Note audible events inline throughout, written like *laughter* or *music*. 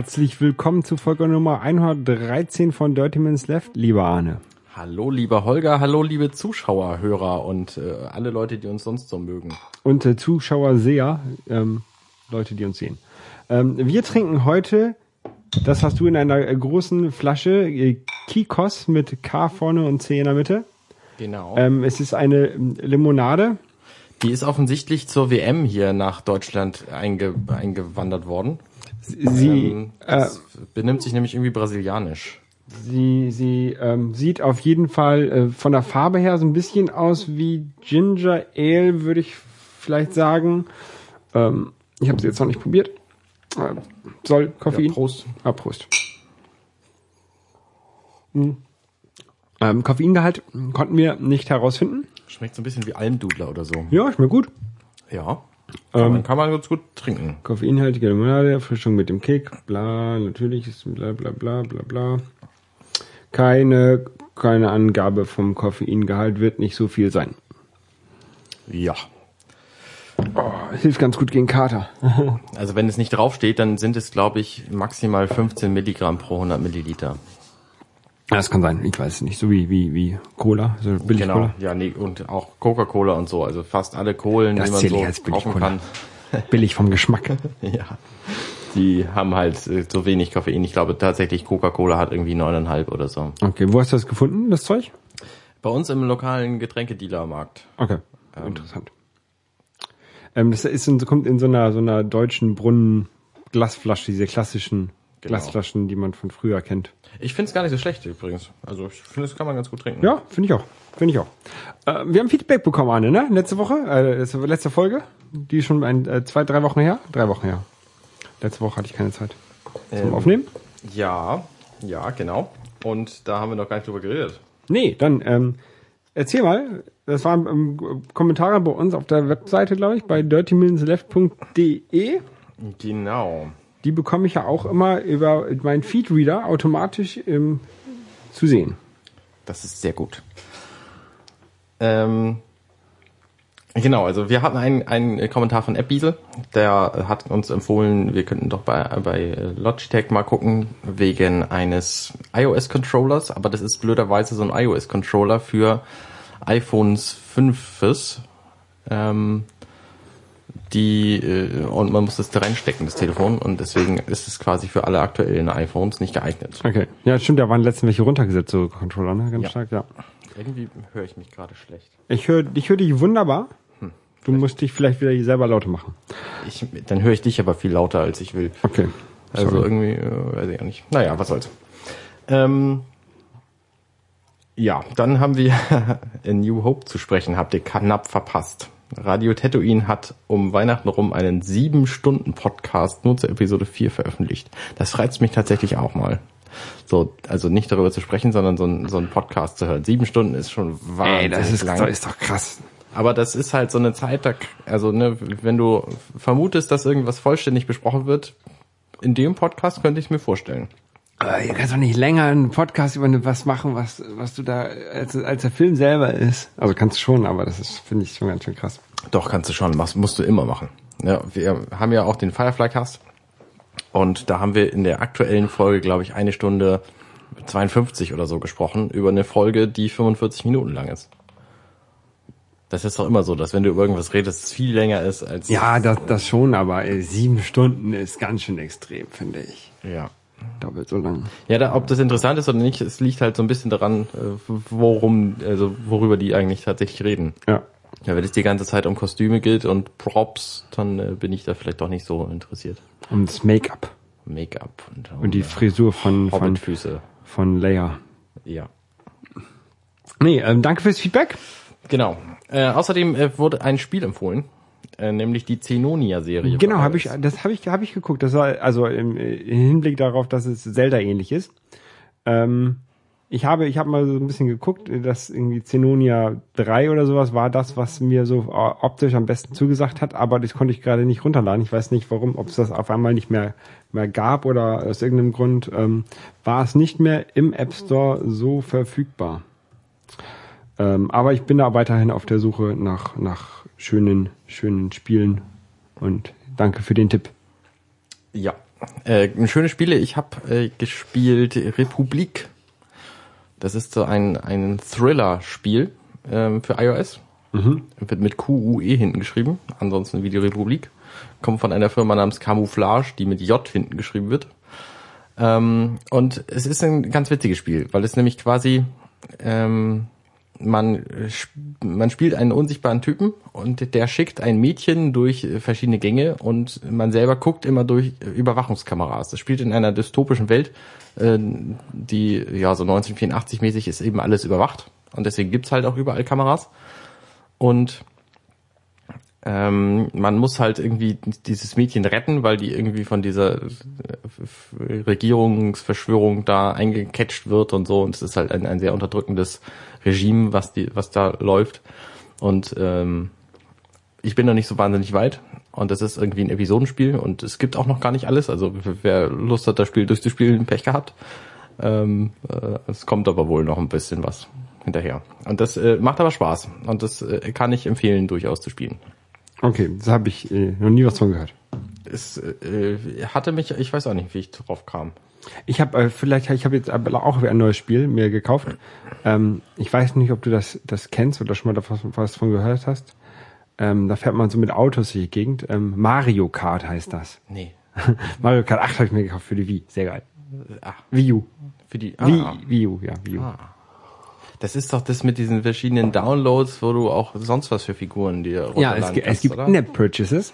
30 Minutes Left. Herzlich willkommen zu Folge Nummer 113 von Dirty Minutes Left, lieber Arne. Hallo lieber Holger, hallo liebe Zuschauer, Hörer und äh, alle Leute, die uns sonst so mögen. Und äh, Zuschauer, Seher, ähm, Leute, die uns sehen. Ähm, wir trinken heute, das hast du in einer äh, großen Flasche, äh, Kikos mit K vorne und C in der Mitte. Genau. Ähm, es ist eine ähm, Limonade. die ist offensichtlich zur WM hier nach Deutschland einge eingewandert worden. Sie, Ähm, äh, benimmt sich nämlich irgendwie brasilianisch. sie, sie ähm, sieht auf jeden Fall äh, von der Farbe her so ein bisschen aus wie Ginger Ale, würde ich vielleicht sagen. Ähm, ich habe sie jetzt noch nicht probiert. Äh, soll Koffein? Ja, Prost. Ah, Prost. Hm. Ähm, Koffeingehalt konnten wir nicht herausfinden. Schmeckt so ein bisschen wie Almdudler oder so. Ja, schmeckt gut. Ja. Kann, man, kann man ganz gut trinken. Koffeinhaltige Limonade, Erfrischung mit dem Kick, bla, natürlich ist bla bla bla bla bla. Keine, keine Angabe vom Koffeingehalt wird nicht so viel sein. Ja. Oh, hilft ganz gut gegen Kater. *laughs* Also wenn es nicht draufsteht, dann sind es, glaube ich, maximal 15 Milligramm pro 100 Milliliter. Das kann sein, ich weiß es nicht. So wie, wie, wie Cola, so billig Genau. Cola. Ja, nee, und auch Coca-Cola und so. Also fast alle Kohlen, Das die man so als billig kaufen kann. *laughs* Billig vom Geschmack. *laughs* Ja. Die haben halt äh, so wenig Koffein. Ich glaube tatsächlich Coca-Cola hat irgendwie neuneinhalb oder so. Okay, wo hast du das gefunden, das Zeug? Bei uns im lokalen Getränkedealermarkt. Okay, interessant. Ähm, das ist in, kommt in so einer, so einer deutschen Brunnen-Glasflasche, diese klassischen Genau. Glasflaschen, die man von früher kennt. Ich finde es gar nicht so schlecht übrigens. Also ich finde, das kann man ganz gut trinken. Ja, finde ich auch. Finde ich auch. Äh, wir haben Feedback bekommen, Arne, ne? Letzte Woche, äh, letzte, letzte Folge. Die ist schon ein, äh, zwei, drei Wochen her. Drei Wochen her. Letzte Woche hatte ich keine Zeit zum Ähm, Aufnehmen. Ja, ja, genau. Und da haben wir noch gar nicht drüber geredet. Nee, dann ähm, erzähl mal. Das waren ähm, Kommentare bei uns auf der Webseite, glaube ich, bei dirtyminsleft.de. Genau. Die bekomme ich ja auch immer über meinen Feedreader automatisch ähm, zu sehen. Das ist sehr gut. Ähm, genau, also wir hatten einen, einen Kommentar von Appbiesel, der hat uns empfohlen, wir könnten doch bei, bei Logitech mal gucken, wegen eines iOS-Controllers, aber das ist blöderweise so ein iOS-Controller für iPhones 5s. Ähm, die äh, und man muss das da reinstecken, das Telefon, und deswegen ist es quasi für alle aktuellen iPhones nicht geeignet. Okay. Ja, stimmt, da waren letztens welche runtergesetzt, so Controller, ne? Ganz Ja. stark, ja. Irgendwie höre ich mich gerade schlecht. Ich höre ich hör dich wunderbar. Hm. Du musst dich vielleicht wieder selber lauter machen. Ich, dann höre ich dich aber viel lauter, als ich will. Okay. Also Sorry. irgendwie, äh, weiß ich auch nicht. Naja, was soll's. Ähm, ja, dann haben wir *laughs* in New Hope zu sprechen, habt ihr knapp verpasst. Radio Tatooine hat um Weihnachten rum einen sieben Stunden Podcast nur zur Episode 4 veröffentlicht. Das reizt mich tatsächlich auch mal. So, also nicht darüber zu sprechen, sondern so ein, so Podcast zu hören. Sieben Stunden ist schon wahnsinnig Ey, das ist, lang. das ist doch krass. Aber das ist halt so eine Zeit, da, also ne, wenn du vermutest, dass irgendwas vollständig besprochen wird, in dem Podcast könnte ich es mir vorstellen. Aber ihr kannst doch nicht länger einen Podcast über was machen, was, was du da, als, als der Film selber ist. Also kannst du schon, aber das ist, finde ich, schon ganz schön krass. Doch, kannst du schon, machst, musst du immer machen. Ja, wir haben ja auch den Firefly-Cast und da haben wir in der aktuellen Folge, glaube ich, eine Stunde 52 oder so gesprochen über eine Folge, die 45 Minuten lang ist. Das ist doch immer so, dass wenn du über irgendwas redest, es viel länger ist als... Ja, das, das schon, aber ey, sieben Stunden ist ganz schön extrem, finde ich. Ja. Doppelt so lang. Ja, da, ob das interessant ist oder nicht, es liegt halt so ein bisschen daran, äh, worum, also worüber die eigentlich tatsächlich reden. Ja. Ja, wenn es die ganze Zeit um Kostüme geht und Props, dann äh, bin ich da vielleicht doch nicht so interessiert. Und das Make-up. Make-up und, Und die Frisur von, von, Hobbitfüße. von Leia. Ja. Nee, ähm, danke fürs Feedback. Genau. Äh, außerdem äh, wurde ein Spiel empfohlen, äh, nämlich die Zenonia-Serie. Genau, habe ich, das habe ich, habe ich geguckt. Das war also im, äh, im Hinblick darauf, dass es Zelda ähnlich ist. Ähm, ich habe, ich habe mal so ein bisschen geguckt, dass irgendwie Zenonia 3 oder sowas war das, was mir so äh, optisch am besten zugesagt hat, aber das konnte ich gerade nicht runterladen. Ich weiß nicht warum, ob es das auf einmal nicht mehr, mehr gab oder aus irgendeinem Grund ähm, war es nicht mehr im App Store so verfügbar. Ähm, aber ich bin da weiterhin auf der Suche nach, nach schönen, schönen Spielen und Danke für den Tipp. Ja, äh, schöne Spiele. Ich habe äh, gespielt Republik. Das ist so ein, ein Thriller-Spiel ähm, für iOS. Mhm. Wird mit QUE hinten geschrieben. Ansonsten wie die Republik. Kommt von einer Firma namens Camouflage, die mit J hinten geschrieben wird. Ähm, und es ist ein ganz witziges Spiel, weil es nämlich quasi ähm, man, man spielt einen unsichtbaren Typen und der schickt ein Mädchen durch verschiedene Gänge und man selber guckt immer durch Überwachungskameras. Das spielt in einer dystopischen Welt, äh, die ja so 1984 mäßig ist eben alles überwacht und deswegen gibt's halt auch überall Kameras. Und ähm, man muss halt irgendwie dieses Mädchen retten, weil die irgendwie von dieser Regierungsverschwörung da eingecatcht wird und so. Und es ist halt ein, ein sehr unterdrückendes Regime, was die, was da läuft. Und ähm, ich bin noch nicht so wahnsinnig weit. Und das ist irgendwie ein Episodenspiel und es gibt auch noch gar nicht alles. Also wer Lust hat, das Spiel durchzuspielen, Pech gehabt. Ähm, äh, es kommt aber wohl noch ein bisschen was hinterher. Und das äh, macht aber Spaß. Und das äh, kann ich empfehlen, durchaus zu spielen. Okay, das habe ich äh, noch nie was von gehört. Es äh, hatte mich, ich weiß auch nicht, wie ich drauf kam. Ich habe äh, vielleicht, ich habe jetzt auch ein neues Spiel mir gekauft. Ähm, ich weiß nicht, ob du das, das kennst oder schon mal davon, was von gehört hast. Ähm, da fährt man so mit Autos durch die Gegend. Ähm, Mario Kart heißt das. Nee. *laughs* Mario Kart 8 habe ich mir gekauft für die Wii. Sehr geil. Ach, Wii U. für die. Wii, Ah, Wii U, ja, Wii U. ah. Das ist doch das mit diesen verschiedenen Downloads, wo du auch sonst was für Figuren dir Ja, es, runterladen gi- es kannst, gibt oder? In-App-Purchases.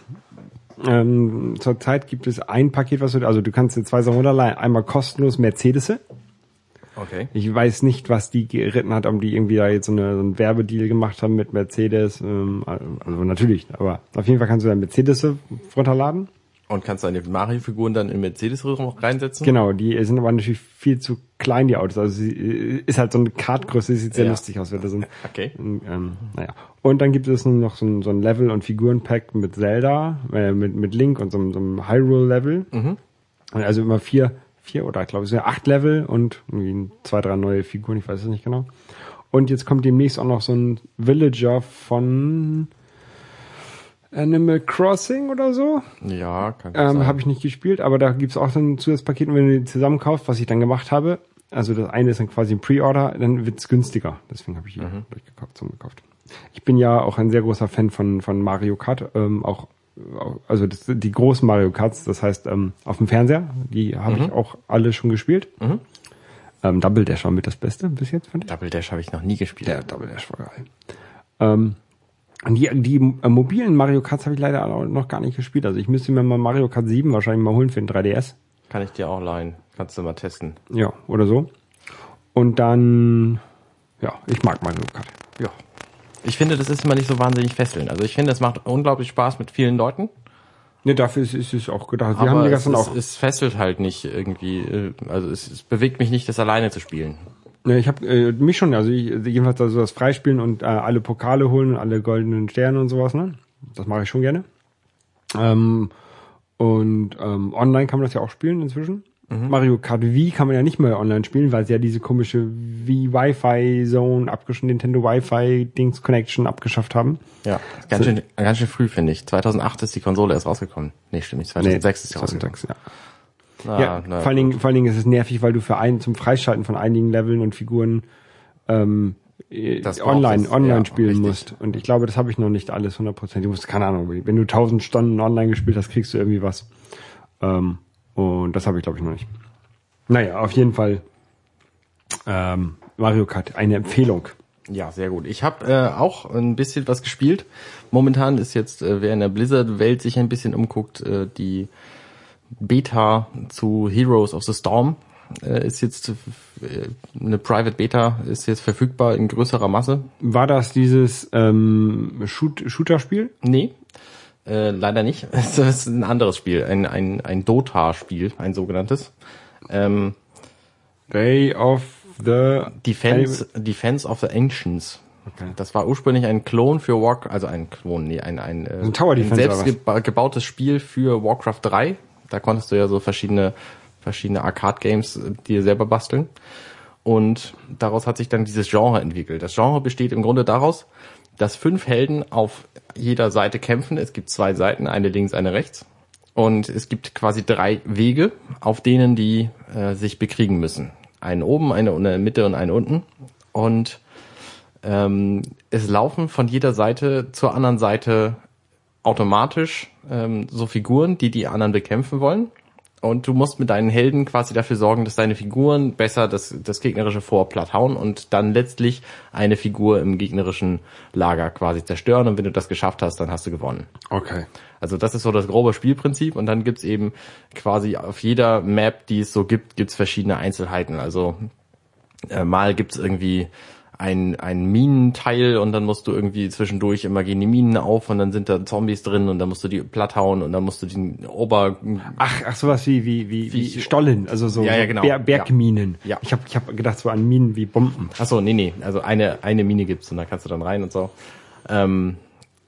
Ähm, zurzeit gibt es ein Paket, was du, also du kannst dir zwei Sachen runterladen. Einmal kostenlos Mercedes. Okay. Ich weiß nicht, was die geritten hat, ob die irgendwie da jetzt so, eine, so einen Werbedeal gemacht haben mit Mercedes. Ähm, also natürlich, aber auf jeden Fall kannst du dann Mercedes runterladen. Und kannst deine Mario-Figuren dann in Mercedes reinsetzen? Genau, die sind aber natürlich viel zu klein, die Autos. Also sie äh, ist halt so eine Kartgröße, sieht sehr Ja. lustig aus, wenn das so ein, *laughs* Okay. ähm, naja. Und dann gibt es noch so ein, so ein Level- und Figurenpack mit Zelda, äh, mit, mit Link und so, einem- so einem Hyrule-Level. Mhm. Also immer vier, vier oder glaube ich acht Level und irgendwie zwei, drei neue Figuren, ich weiß es nicht genau. Und jetzt kommt demnächst auch noch so ein Villager von Animal Crossing oder so. Ja, kann Ähm, sein. habe ich nicht gespielt, aber da gibt's auch so ein Zusatzpaket, wenn du die zusammenkaufst, was ich dann gemacht habe, also das eine ist dann quasi ein Pre-Order, dann wird's günstiger. Deswegen habe ich die durchgekauft, zugekauft. Ich bin ja auch ein sehr großer Fan von, von Mario Kart, ähm, auch also das, die großen Mario Karts, das heißt ähm, auf dem Fernseher, die habe ich auch alle schon gespielt. Ähm, Double Dash war mit das Beste bis jetzt, fand ich. Double Dash habe ich noch nie gespielt. Der Double Dash war geil. Ähm, und die, die äh, mobilen Mario Karts habe ich leider auch noch gar nicht gespielt. Also ich müsste mir mal Mario Kart 7 wahrscheinlich mal holen für den 3DS. Kann ich dir auch leihen. Kannst du mal testen. Ja, oder so. Und dann, ja, ich mag Mario Kart. Ja. Ich finde, das ist immer nicht so wahnsinnig fesselnd. Also ich finde, es macht unglaublich Spaß mit vielen Leuten. Ne, dafür ist, ist es auch gedacht. Wir aber haben die ist, auch. es fesselt halt nicht irgendwie. äh, Also es, es bewegt mich nicht, das alleine zu spielen. Ne, ich habe äh, mich schon, also ich, jedenfalls also das Freispielen und äh, alle Pokale holen und alle goldenen Sterne und sowas, ne? Das mache ich schon gerne. Ähm, und ähm, online kann man das ja auch spielen inzwischen. Mario Kart Wii kann man ja nicht mehr online spielen, weil sie ja diese komische Wii Wi-Fi Zone abgeschafft, Nintendo Wi-Fi Dings Connection abgeschafft haben. Ja. Ganz schön, ganz schön früh, finde ich. 2008 ist die Konsole erst rausgekommen. Nee, stimmt nicht. 2006 ist sie rausgekommen. 2006, ja. Na, ja, na, vor allen Dingen, vor allen Dingen ist es nervig, weil du für einen zum Freischalten von einigen Leveln und Figuren ähm, äh, Das online es, online ja, spielen richtig. musst. Und ich glaube, das habe ich noch nicht alles 100%. Du musst keine Ahnung, wenn du 1000 Stunden online gespielt hast, kriegst du irgendwie was. Ähm, und das habe ich glaube ich noch nicht. Naja, auf jeden Fall ähm, Mario Kart eine Empfehlung. Ja, sehr gut. Ich habe äh, auch ein bisschen was gespielt. Momentan ist jetzt, äh, wer in der Blizzard-Welt sich ein bisschen umguckt, äh, die Beta zu Heroes of the Storm äh, ist jetzt äh, eine Private Beta, ist jetzt verfügbar in größerer Masse. War das dieses ähm, Shoot Shooter-Spiel? Nee, äh, leider nicht. *laughs* Es ist ein anderes Spiel, ein, ein, ein Dota-Spiel, ein sogenanntes. Ähm, Day of the Defense, Defense of the Ancients. Okay. Das war ursprünglich ein Klon für Warcraft, also ein Klon, nee, ein, ein, äh, Ein Tower Defense selbst geba gebautes Spiel für Warcraft 3. Da konntest du ja so verschiedene, verschiedene Arcade-Games äh, dir selber basteln. Und daraus hat sich dann dieses Genre entwickelt. Das Genre besteht im Grunde daraus, dass fünf Helden auf jeder Seite kämpfen. Es gibt zwei Seiten, eine links, eine rechts. Und es gibt quasi drei Wege, auf denen die äh, sich bekriegen müssen. Einen oben, eine in der Mitte und einen unten. Und ähm, es laufen von jeder Seite zur anderen Seite automatisch ähm, so Figuren, die die anderen bekämpfen wollen. Und du musst mit deinen Helden quasi dafür sorgen, dass deine Figuren besser das, das gegnerische Vor platt hauen und dann letztlich eine Figur im gegnerischen Lager quasi zerstören. Und wenn du das geschafft hast, dann hast du gewonnen. Okay. Also das ist so das grobe Spielprinzip. Und dann gibt's eben quasi auf jeder Map, die es so gibt, gibt's verschiedene Einzelheiten. Also äh, mal gibt's irgendwie ein, ein Minenteil und dann musst du irgendwie zwischendurch immer gehen die Minen auf und dann sind da Zombies drin und dann musst du die platt hauen und dann musst du den Ober... Ach, ach sowas wie, wie, wie, wie Stollen, also so, Ja, ja, genau. Ber Bergminen. Ja. Ich habe ich hab gedacht so an Minen wie Bomben. Ach so, nee, nee, also eine, eine Mine gibt's und da kannst du dann rein und so. Ähm,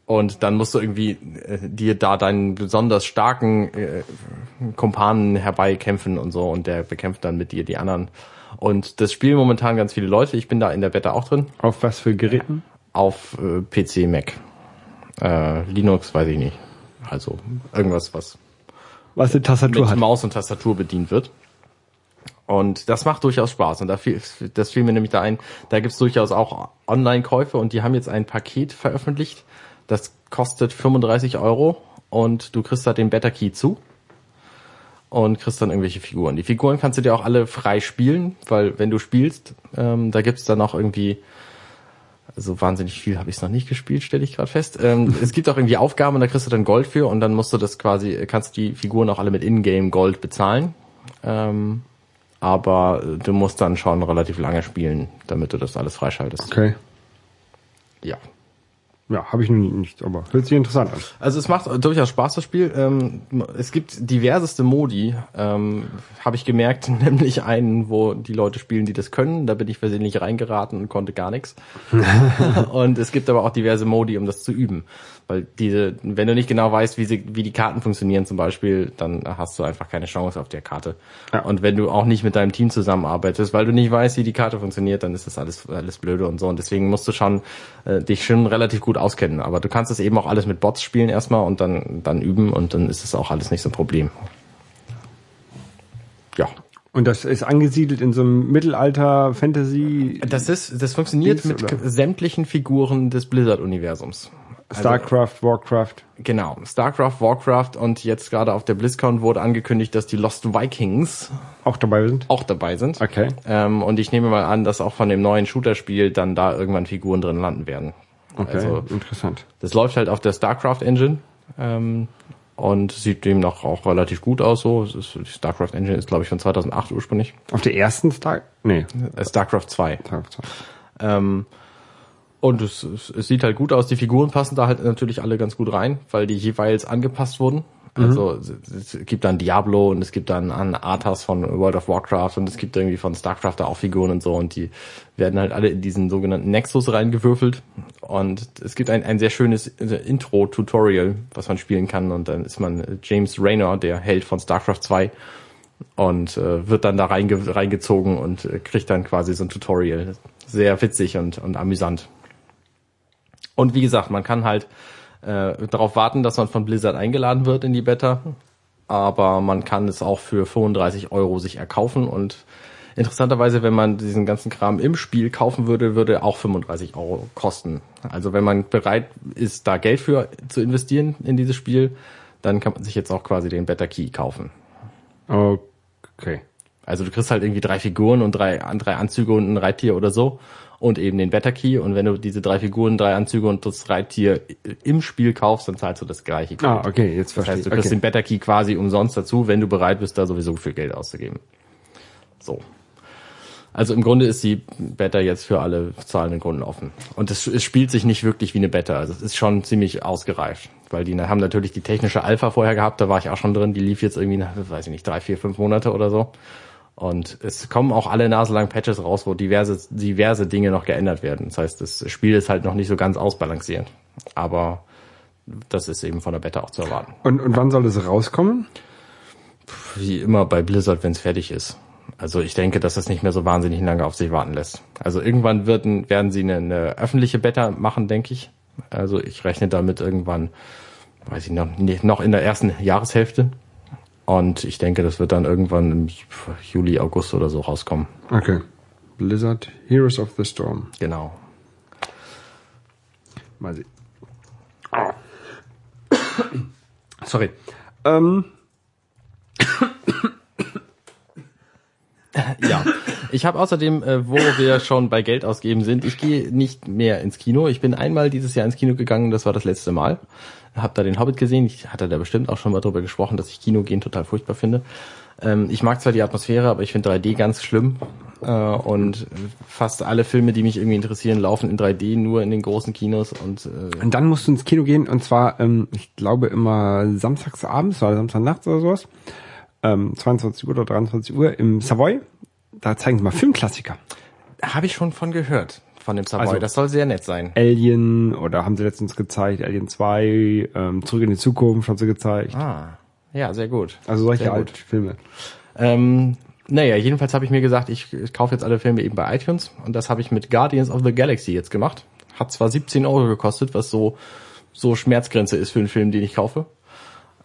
und dann musst du irgendwie äh, dir da deinen besonders starken äh, Kumpanen herbeikämpfen und so und der bekämpft dann mit dir die anderen. Und das spielen momentan ganz viele Leute. Ich bin da in der Beta auch drin. Auf was für Geräten? Auf äh, PC, Mac. Äh, Linux weiß ich nicht. Also irgendwas, was Was eine Tastatur mit hat. Maus und Tastatur bedient wird. Und das macht durchaus Spaß. Und da fiel, das fiel mir nämlich da ein, da gibt's durchaus auch Online-Käufe und die haben jetzt ein Paket veröffentlicht. Das kostet 35 Euro und du kriegst da den Better Key zu und kriegst dann irgendwelche Figuren. Die Figuren kannst du dir auch alle frei spielen, weil wenn du spielst, ähm, da gibt's dann auch irgendwie so wahnsinnig viel habe ich es noch nicht gespielt, stelle ich gerade fest. Ähm, *laughs* es gibt auch irgendwie Aufgaben und da kriegst du dann Gold für und dann musst du das quasi, kannst die Figuren auch alle mit Ingame Gold bezahlen. Ähm, aber du musst dann schon relativ lange spielen, damit du das alles freischaltest. Okay. Ja. Ja, habe ich noch nie- nicht, aber hört sich interessant an. Also es macht durchaus Spaß, das Spiel. Ähm, es gibt diverseste Modi, ähm, habe ich gemerkt, *laughs* nämlich einen, wo die Leute spielen, die das können. Da bin ich versehentlich reingeraten und konnte gar nichts. *laughs* und es gibt aber auch diverse Modi, um das zu üben. Weil diese, wenn du nicht genau weißt, wie, sie, wie die Karten funktionieren zum Beispiel, dann hast du einfach keine Chance auf der Karte. Ja. Und wenn du auch nicht mit deinem Team zusammenarbeitest, weil du nicht weißt, wie die Karte funktioniert, dann ist das alles, alles blöde und so. Und deswegen musst du schon äh, dich schon relativ gut auskennen. Aber du kannst es eben auch alles mit Bots spielen erstmal und dann, dann üben und dann ist es auch alles nicht so ein Problem. Ja. Und das ist angesiedelt in so einem Mittelalter-Fantasy, Das ist, das funktioniert Dings, mit oder? sämtlichen Figuren des Blizzard-Universums. Also, StarCraft, Warcraft. Genau, StarCraft, Warcraft und jetzt gerade auf der BlizzCon wurde angekündigt, dass die Lost Vikings auch dabei sind. auch dabei sind. Okay. Ähm, und ich nehme mal an, dass auch von dem neuen Shooter-Spiel dann da irgendwann Figuren drin landen werden. Okay, Also interessant. das läuft halt auf der StarCraft Engine ähm, und sieht dem noch auch relativ gut aus. So, ist, die StarCraft Engine ist glaube ich von 2008 ursprünglich. Auf der ersten Star... Nee. Äh, StarCraft 2. StarCraft. Ähm, und es, es, es sieht halt gut aus. Die Figuren passen da halt natürlich alle ganz gut rein, weil die jeweils angepasst wurden. Also es, es gibt dann Diablo und es gibt dann an Arthas von World of Warcraft und es gibt irgendwie von StarCraft da auch Figuren und so und die werden halt alle in diesen sogenannten Nexus reingewürfelt und es gibt ein, ein sehr schönes äh, Intro-Tutorial, was man spielen kann und dann ist man äh, James Raynor, der Held von StarCraft 2 und äh, wird dann da reinge reingezogen und äh, kriegt dann quasi so ein Tutorial. Sehr witzig und, und amüsant. Und wie gesagt, man kann halt äh, darauf warten, dass man von Blizzard eingeladen wird in die Beta, aber man kann es auch für 35 Euro sich erkaufen und interessanterweise, wenn man diesen ganzen Kram im Spiel kaufen würde, würde auch 35 Euro kosten. Also wenn man bereit ist, da Geld für zu investieren in dieses Spiel, dann kann man sich jetzt auch quasi den Better Key kaufen. Okay. Also du kriegst halt irgendwie drei Figuren und drei, drei Anzüge und ein Reittier oder so und eben den Better Key und wenn du diese drei Figuren, drei Anzüge und das Reittier im Spiel kaufst, dann zahlst du das gleiche Geld. Ah, okay, jetzt Das verstehe heißt, du ich. kriegst Okay. den Better Key quasi umsonst dazu, wenn du bereit bist, da sowieso viel Geld auszugeben. So. Also im Grunde ist die Beta jetzt für alle zahlenden Kunden offen. Und es, es spielt sich nicht wirklich wie eine Beta. Also es ist schon ziemlich ausgereift. Weil die haben natürlich die technische Alpha vorher gehabt, da war ich auch schon drin. Die lief jetzt irgendwie weiß ich nicht, drei, vier, fünf Monate oder so. Und es kommen auch alle naselang Patches raus, wo diverse, diverse Dinge noch geändert werden. Das heißt, das Spiel ist halt noch nicht so ganz ausbalanciert. Aber das ist eben von der Beta auch zu erwarten. Und, und wann soll das rauskommen? Wie immer bei Blizzard, wenn es fertig ist. Also ich denke, dass das nicht mehr so wahnsinnig lange auf sich warten lässt. Also irgendwann werden, werden sie eine, eine öffentliche Beta machen, denke ich. Also ich rechne damit irgendwann, weiß ich noch, noch in der ersten Jahreshälfte. Und ich denke, das wird dann irgendwann im Juli, August oder so rauskommen. Okay. Blizzard, Heroes of the Storm. Genau. Mal sehen. *coughs* Sorry. Ähm, *coughs* Ja. Ich habe außerdem, äh, wo wir schon bei Geld ausgeben sind, ich gehe nicht mehr ins Kino. Ich bin einmal dieses Jahr ins Kino gegangen, das war das letzte Mal. Hab da den Hobbit gesehen. Ich hatte da bestimmt auch schon mal drüber gesprochen, dass ich Kino gehen total furchtbar finde. Ähm, ich mag zwar die Atmosphäre, aber ich finde 3D ganz schlimm. Äh, und fast alle Filme, die mich irgendwie interessieren, laufen in 3D nur in den großen Kinos und äh, und dann musst du ins Kino gehen und zwar, ähm, ich glaube immer samstags abends oder Samstagnachts oder sowas. Ähm, 22 Uhr oder 23 Uhr im Savoy. Da zeigen sie mal Filmklassiker. habe ich schon von gehört, von dem Savoy. Also- das soll sehr nett sein. Alien oder haben sie letztens gezeigt, Alien 2, ähm, Zurück in die Zukunft haben sie gezeigt. Ah, ja, sehr gut. Also solche Sehr gut. alte Filme. Ähm, naja, jedenfalls habe ich mir gesagt, ich, ich kaufe jetzt alle Filme eben bei iTunes und das habe ich mit Guardians of the Galaxy jetzt gemacht. Hat zwar 17 Euro gekostet, was so, so Schmerzgrenze ist für einen Film, den ich kaufe.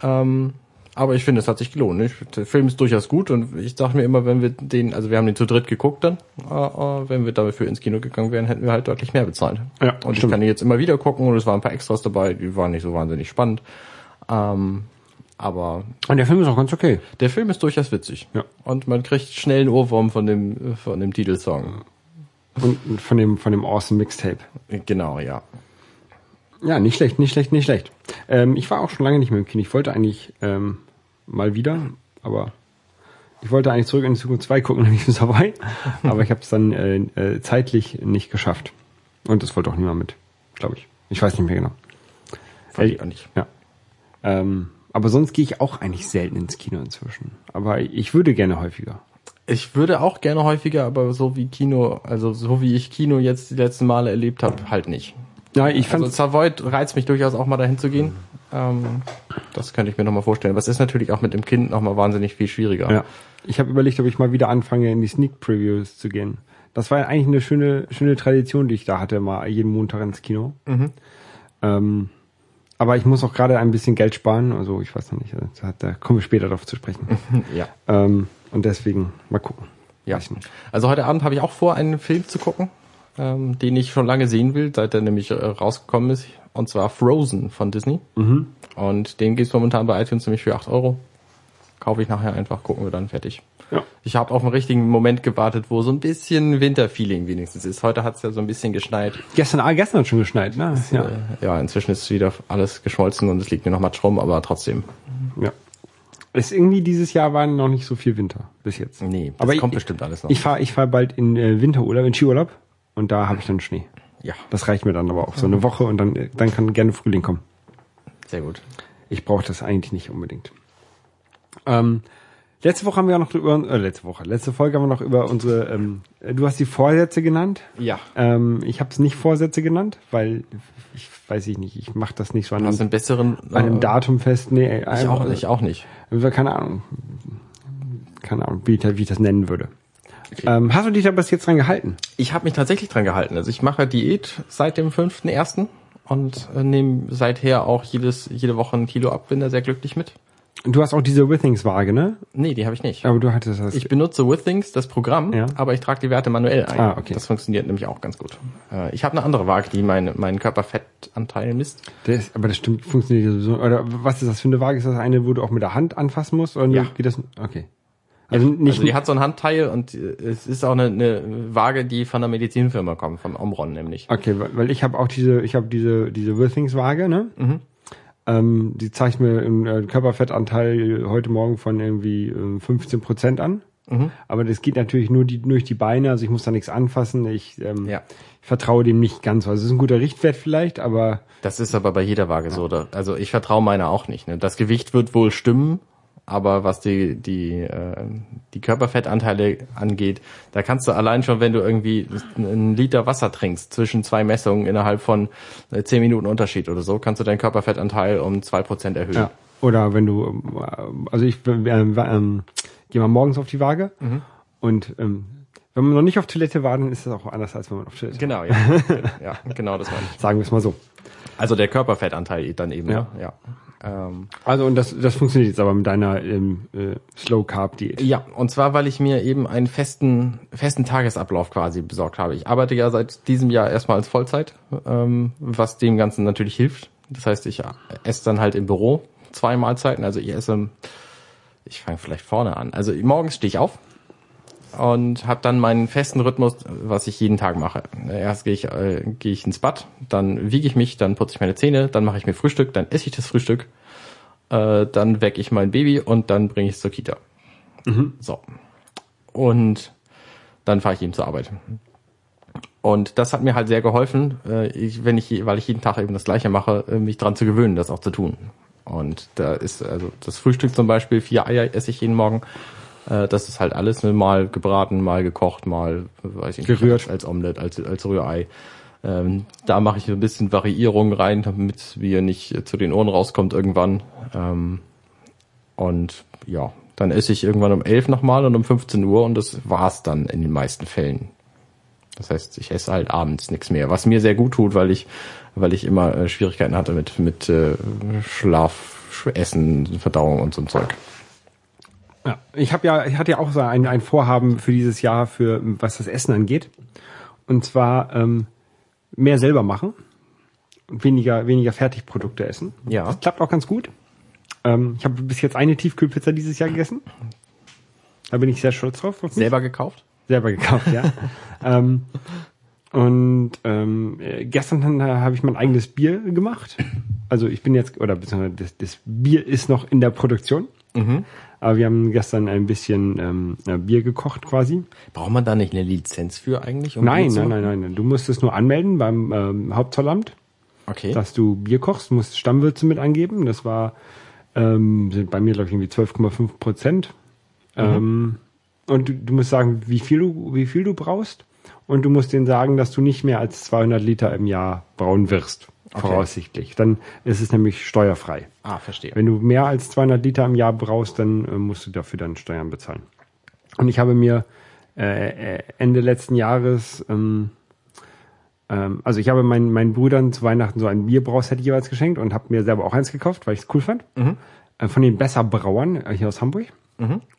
Ähm, aber ich finde, es hat sich gelohnt. Ich, der Film ist durchaus gut und ich dachte mir immer, wenn wir den, also wir haben den zu dritt geguckt dann, äh, wenn wir dafür ins Kino gegangen wären, hätten wir halt deutlich mehr bezahlt. Ja, und ich stimmt. kann ihn jetzt immer wieder gucken und es waren ein paar Extras dabei, die waren nicht so wahnsinnig spannend. Ähm, aber Und der Film ist auch ganz okay. der Film ist durchaus witzig. Ja. Und man kriegt schnell einen Ohrwurm von dem, von dem Titelsong. Und von dem, von dem Awesome Mixtape. Genau, ja. Ja, nicht schlecht, nicht schlecht, nicht schlecht. Ähm, ich war auch schon lange nicht mehr im Kino. Ich wollte eigentlich ähm, mal wieder, aber ich wollte eigentlich zurück in die Zukunft 2 gucken, nämlich im Savoy. aber ich habe es dann äh, äh, zeitlich nicht geschafft. Und das wollte auch niemand mit, glaube ich. Ich weiß nicht mehr genau. Äh, ich auch nicht. Ja. Ähm, aber sonst gehe ich auch eigentlich selten ins Kino inzwischen. Aber ich würde gerne häufiger. Ich würde auch gerne häufiger, aber so wie Kino, also so wie ich Kino jetzt die letzten Male erlebt habe, halt nicht. Ja, ich fand Also Savoy reizt mich durchaus auch mal dahin zu gehen. Ähm, das könnte ich mir nochmal vorstellen. Was ist natürlich auch mit dem Kind nochmal wahnsinnig viel schwieriger. Ja. Ich habe überlegt, ob ich mal wieder anfange, in die Sneak Previews zu gehen. Das war ja eigentlich eine schöne, schöne Tradition, die ich da hatte, mal jeden Montag ins Kino. Ähm, aber ich muss auch gerade ein bisschen Geld sparen, also ich weiß noch nicht, da, da kommen wir später darauf zu sprechen. *laughs* ja. ähm, und deswegen mal gucken. Ja. Also heute Abend habe ich auch vor, einen Film zu gucken, ähm, den ich schon lange sehen will, seit er nämlich äh, rausgekommen ist. Und zwar Frozen von Disney. Mhm. Und den gibt's momentan bei iTunes nämlich für 8 Euro. Kaufe ich nachher einfach, gucken wir dann fertig. Ja. Ich habe auf einen richtigen Moment gewartet, wo so ein bisschen Winterfeeling wenigstens ist. Heute hat's ja so ein bisschen geschneit. Gestern, ah, gestern hat schon geschneit, ne? Ja. Äh, ja, inzwischen ist wieder alles geschmolzen und es liegt mir noch Matsch rum, aber trotzdem. ja. Es irgendwie dieses Jahr war noch nicht so viel Winter bis jetzt. Nee, das Aber kommt ich- bestimmt alles noch. Ich fahre ich fahr bald in äh, Winterurlaub, in Skiurlaub und da habe ich dann Schnee. ja, Das reicht mir dann aber auch so eine Woche und dann, dann kann gerne Frühling kommen. sehr gut. Ich brauche das eigentlich nicht unbedingt. Ähm, letzte Woche haben wir auch noch über, äh, letzte Woche, letzte Folge haben wir noch über unsere, ähm, äh, du hast die Vorsätze genannt. Ja. Ähm, ich habe es nicht Vorsätze genannt, weil ich weiß ich nicht, ich mache das nicht so an einem, einen besseren... an einem äh, Datum fest. Nee, Ich einfach- auch, ich auch nicht. Also, keine Ahnung. Keine Ahnung, wie wie ich das nennen würde. Ähm, hast du dich da bis jetzt dran gehalten? Ich habe mich tatsächlich dran gehalten. Also ich mache Diät seit dem 5.1. und äh, nehme seither auch jedes, jede Woche ein Kilo ab, bin da sehr glücklich mit. Du hast auch diese Withings-Waage, ne? Nee, die habe ich nicht. Aber du hattest das. Ich benutze Withings, das Programm, Ja. aber ich trage die Werte manuell ein. Ah, okay. Das funktioniert nämlich auch ganz gut. Äh, ich habe eine andere Waage, die mein, meinen Körperfettanteil misst. das, aber das stimmt, funktioniert sowieso. Oder was ist das für eine Waage? Ist das eine, wo du auch mit der Hand anfassen musst? Oder Ja. geht das? Okay. Also nicht. Also die hat so ein Handteil und äh, es ist auch eine, eine Waage, die von einer Medizinfirma kommt, von Omron nämlich. okay, weil ich habe auch diese, ich habe diese diese Withings-Waage, ne? Mhm. Ähm, die zeigt mir einen äh, Körperfettanteil heute Morgen von irgendwie äh, 15 Prozent an. Mhm. Aber das geht natürlich nur die, durch die Beine, also ich muss da nichts anfassen. Ich, ähm, Ja. ich vertraue dem nicht ganz. Also es ist ein guter Richtwert vielleicht, aber Das ist aber bei jeder Waage so. Da, also ich vertraue meiner auch nicht. Ne? Das Gewicht wird wohl stimmen, aber was die die äh, die Körperfettanteile angeht, da kannst du allein schon, wenn du irgendwie einen Liter Wasser trinkst zwischen zwei Messungen innerhalb von äh, zehn Minuten Unterschied oder so, kannst du deinen Körperfettanteil um zwei Prozent erhöhen. Ja. Oder wenn du, ähm, also ich ähm, ähm, gehe mal morgens auf die Waage Mhm. und ähm, Wenn man noch nicht auf Toilette war, dann ist das auch anders, als wenn man auf Toilette Genau, ja. *laughs* ja, genau, das meine ich. Sagen wir es mal so. Also der Körperfettanteil dann eben, Ja. ja. Ähm, Also und das, das funktioniert jetzt aber mit deiner ähm, äh, Slow Carb Diät. Ja, und zwar, weil ich mir eben einen festen, festen Tagesablauf quasi besorgt habe. Ich arbeite ja seit diesem Jahr erstmal als Vollzeit, ähm, was dem Ganzen natürlich hilft. Das heißt, ich esse dann halt im Büro zwei Mahlzeiten. Also ich esse, ich fange vielleicht vorne an. Also morgens stehe ich auf und habe dann meinen festen Rhythmus, was ich jeden Tag mache. Erst gehe ich, äh, gehe ich ins Bad, dann wiege ich mich, dann putze ich meine Zähne, dann mache ich mir Frühstück, dann esse ich das Frühstück, äh, dann wecke ich mein Baby und dann bringe ich es zur Kita. So. Und dann fahre ich eben zur Arbeit. Und das hat mir halt sehr geholfen, äh, ich, wenn ich, weil ich jeden Tag eben das Gleiche mache, äh, mich dran zu gewöhnen, das auch zu tun. Und da ist also das Frühstück zum Beispiel, vier Eier esse ich jeden Morgen. Äh, das ist halt alles, ne, mal gebraten, mal gekocht, mal, weiß ich nicht, Gerührt. als Omelette, als, als Rührei. Ähm, da mache ich ein bisschen Variierung rein, damit wir nicht äh, zu den Ohren rauskommt irgendwann. Ähm, und ja, dann esse ich irgendwann um 11 nochmal und um 15 Uhr und das war's dann in den meisten Fällen. Das heißt, ich esse halt abends nichts mehr, was mir sehr gut tut, weil ich, weil ich immer äh, Schwierigkeiten hatte mit, mit äh, Schlaf, Essen, Verdauung und so ein Zeug. Ja, ich habe ja, ich hatte ja auch so ein, ein Vorhaben für dieses Jahr, für was das Essen angeht. Und zwar ähm, mehr selber machen und weniger, weniger Fertigprodukte essen. Ja. Das klappt auch ganz gut. Ähm, ich habe bis jetzt eine Tiefkühlpizza dieses Jahr gegessen. Da bin ich sehr stolz drauf. Selber gekauft? Selber gekauft, ja. *laughs* ähm, und ähm, äh, gestern habe ich mein eigenes Bier gemacht. Also ich bin jetzt, oder beziehungsweise das, das Bier ist noch in der Produktion. Aber wir haben gestern ein bisschen ähm, äh, Bier gekocht quasi. Braucht man da nicht eine Lizenz für eigentlich? um Nein, nein, nein, nein. Du musst es nur anmelden beim ähm, Hauptzollamt, Okay. dass du Bier kochst, musst Stammwürze mit angeben. Das war ähm, sind bei mir glaube ich irgendwie 12,5 Prozent. Ähm, und du, du musst sagen, wie viel du wie viel du brauchst und du musst denen sagen, dass du nicht mehr als 200 Liter im Jahr brauen wirst, voraussichtlich. Dann ist es nämlich steuerfrei. ah, verstehe. Wenn du mehr als 200 Liter im Jahr brauchst, dann äh, musst du dafür dann Steuern bezahlen. Und ich habe mir äh, äh, Ende letzten Jahres, ähm, ähm, also ich habe meinen, meinen Brüdern zu Weihnachten so ein Bierbrauset jeweils geschenkt und habe mir selber auch eins gekauft, weil ich es cool fand. Äh, von den Besser Brauern äh, hier aus Hamburg.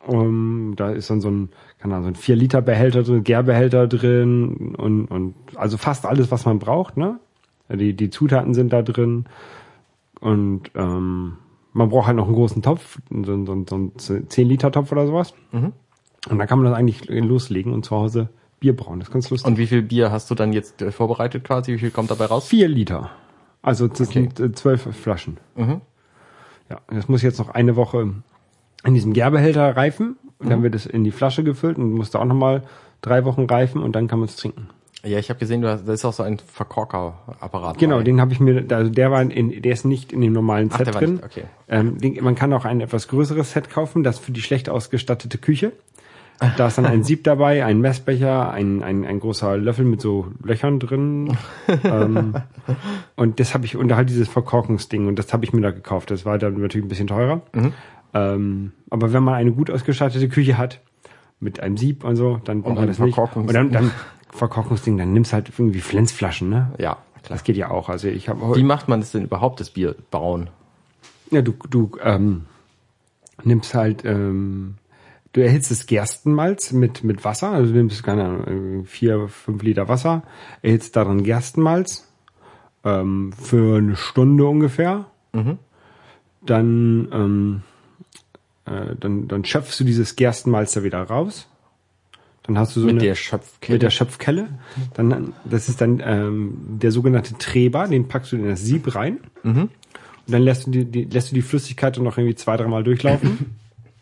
Um, da ist dann so ein, keine Ahnung, so ein 4 Liter Behälter drin, Gärbehälter drin und, und also fast alles, was man braucht, ne? Die, die Zutaten sind da drin. Und ähm, man braucht halt noch einen großen Topf, so, so, so einen 10-Liter-Topf oder sowas. Und dann kann man das eigentlich loslegen und zu Hause Bier brauen. Das ist ganz lustig. Und wie viel Bier hast du dann jetzt äh, vorbereitet quasi? Wie viel kommt dabei raus? 4 Liter. Also das sind äh, zwölf Flaschen. Ja, das muss jetzt noch eine Woche in diesem Gärbehälter reifen. Und dann wird es in die Flasche gefüllt und muss da auch nochmal drei Wochen reifen und dann kann man es trinken. Ja, ich habe gesehen, du hast, da ist auch so ein Verkorkerapparat. Genau, den habe ich mir, also der war in, der ist nicht in dem normalen Ach, Set der war drin. nicht, okay. Ähm, den, man kann auch ein etwas größeres Set kaufen, das für die schlecht ausgestattete Küche. Da ist dann ein Sieb dabei, ein Messbecher, ein, ein, ein großer Löffel mit so Löchern drin. ähm, und das habe ich, und halt dieses Verkorkungsding, und das habe ich mir da gekauft. Das war dann natürlich ein bisschen teurer. Mhm. Ähm, aber wenn man eine gut ausgestattete Küche hat, mit einem Sieb und so, dann braucht man das nicht. Und dann, dann Verkorkungsding, dann nimmst halt irgendwie Flensflaschen, ne? Ja, klar. Das geht ja auch. Also ich habe Wie macht man das denn überhaupt, das Bier brauen? ja, du, du ähm, nimmst halt, ähm, du erhitzt das Gerstenmalz mit, mit Wasser, also du nimmst, keine Ahnung, vier, fünf Liter Wasser, erhitzt daran Gerstenmalz ähm, für eine Stunde ungefähr. Dann, ähm, äh, dann, dann schöpfst du dieses Gerstenmalz da wieder raus. Dann hast du so Mit eine, der Schöpfkelle? mit der Schöpfkelle. Dann, das ist dann ähm, der sogenannte Treber, den packst du in das Sieb rein. Und dann lässt du die, die, lässt du die Flüssigkeit dann noch irgendwie zwei, dreimal durchlaufen.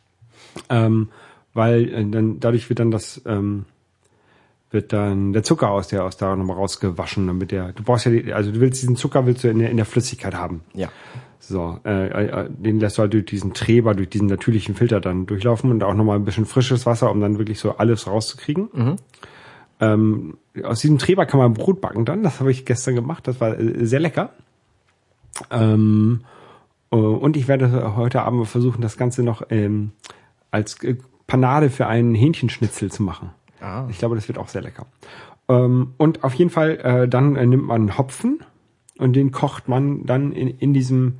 *laughs* ähm, weil äh, dann dadurch wird dann das ähm, wird dann der Zucker aus der aus da nochmal rausgewaschen, damit der du brauchst ja die, also du willst diesen Zucker willst du in der, in der Flüssigkeit haben. Ja. So, äh, äh, den lässt du halt durch diesen Treber, durch diesen natürlichen Filter dann durchlaufen und auch nochmal ein bisschen frisches Wasser, um dann wirklich so alles rauszukriegen. Ähm, aus diesem Treber kann man Brot backen dann. Das habe ich gestern gemacht. Das war äh, sehr lecker. Ähm, äh, und ich werde heute Abend versuchen, das Ganze noch ähm, als äh, Panade für einen Hähnchenschnitzel zu machen. Ah. Ich glaube, das wird auch sehr lecker. Ähm, und auf jeden Fall, äh, dann nimmt man Hopfen und den kocht man dann in, in diesem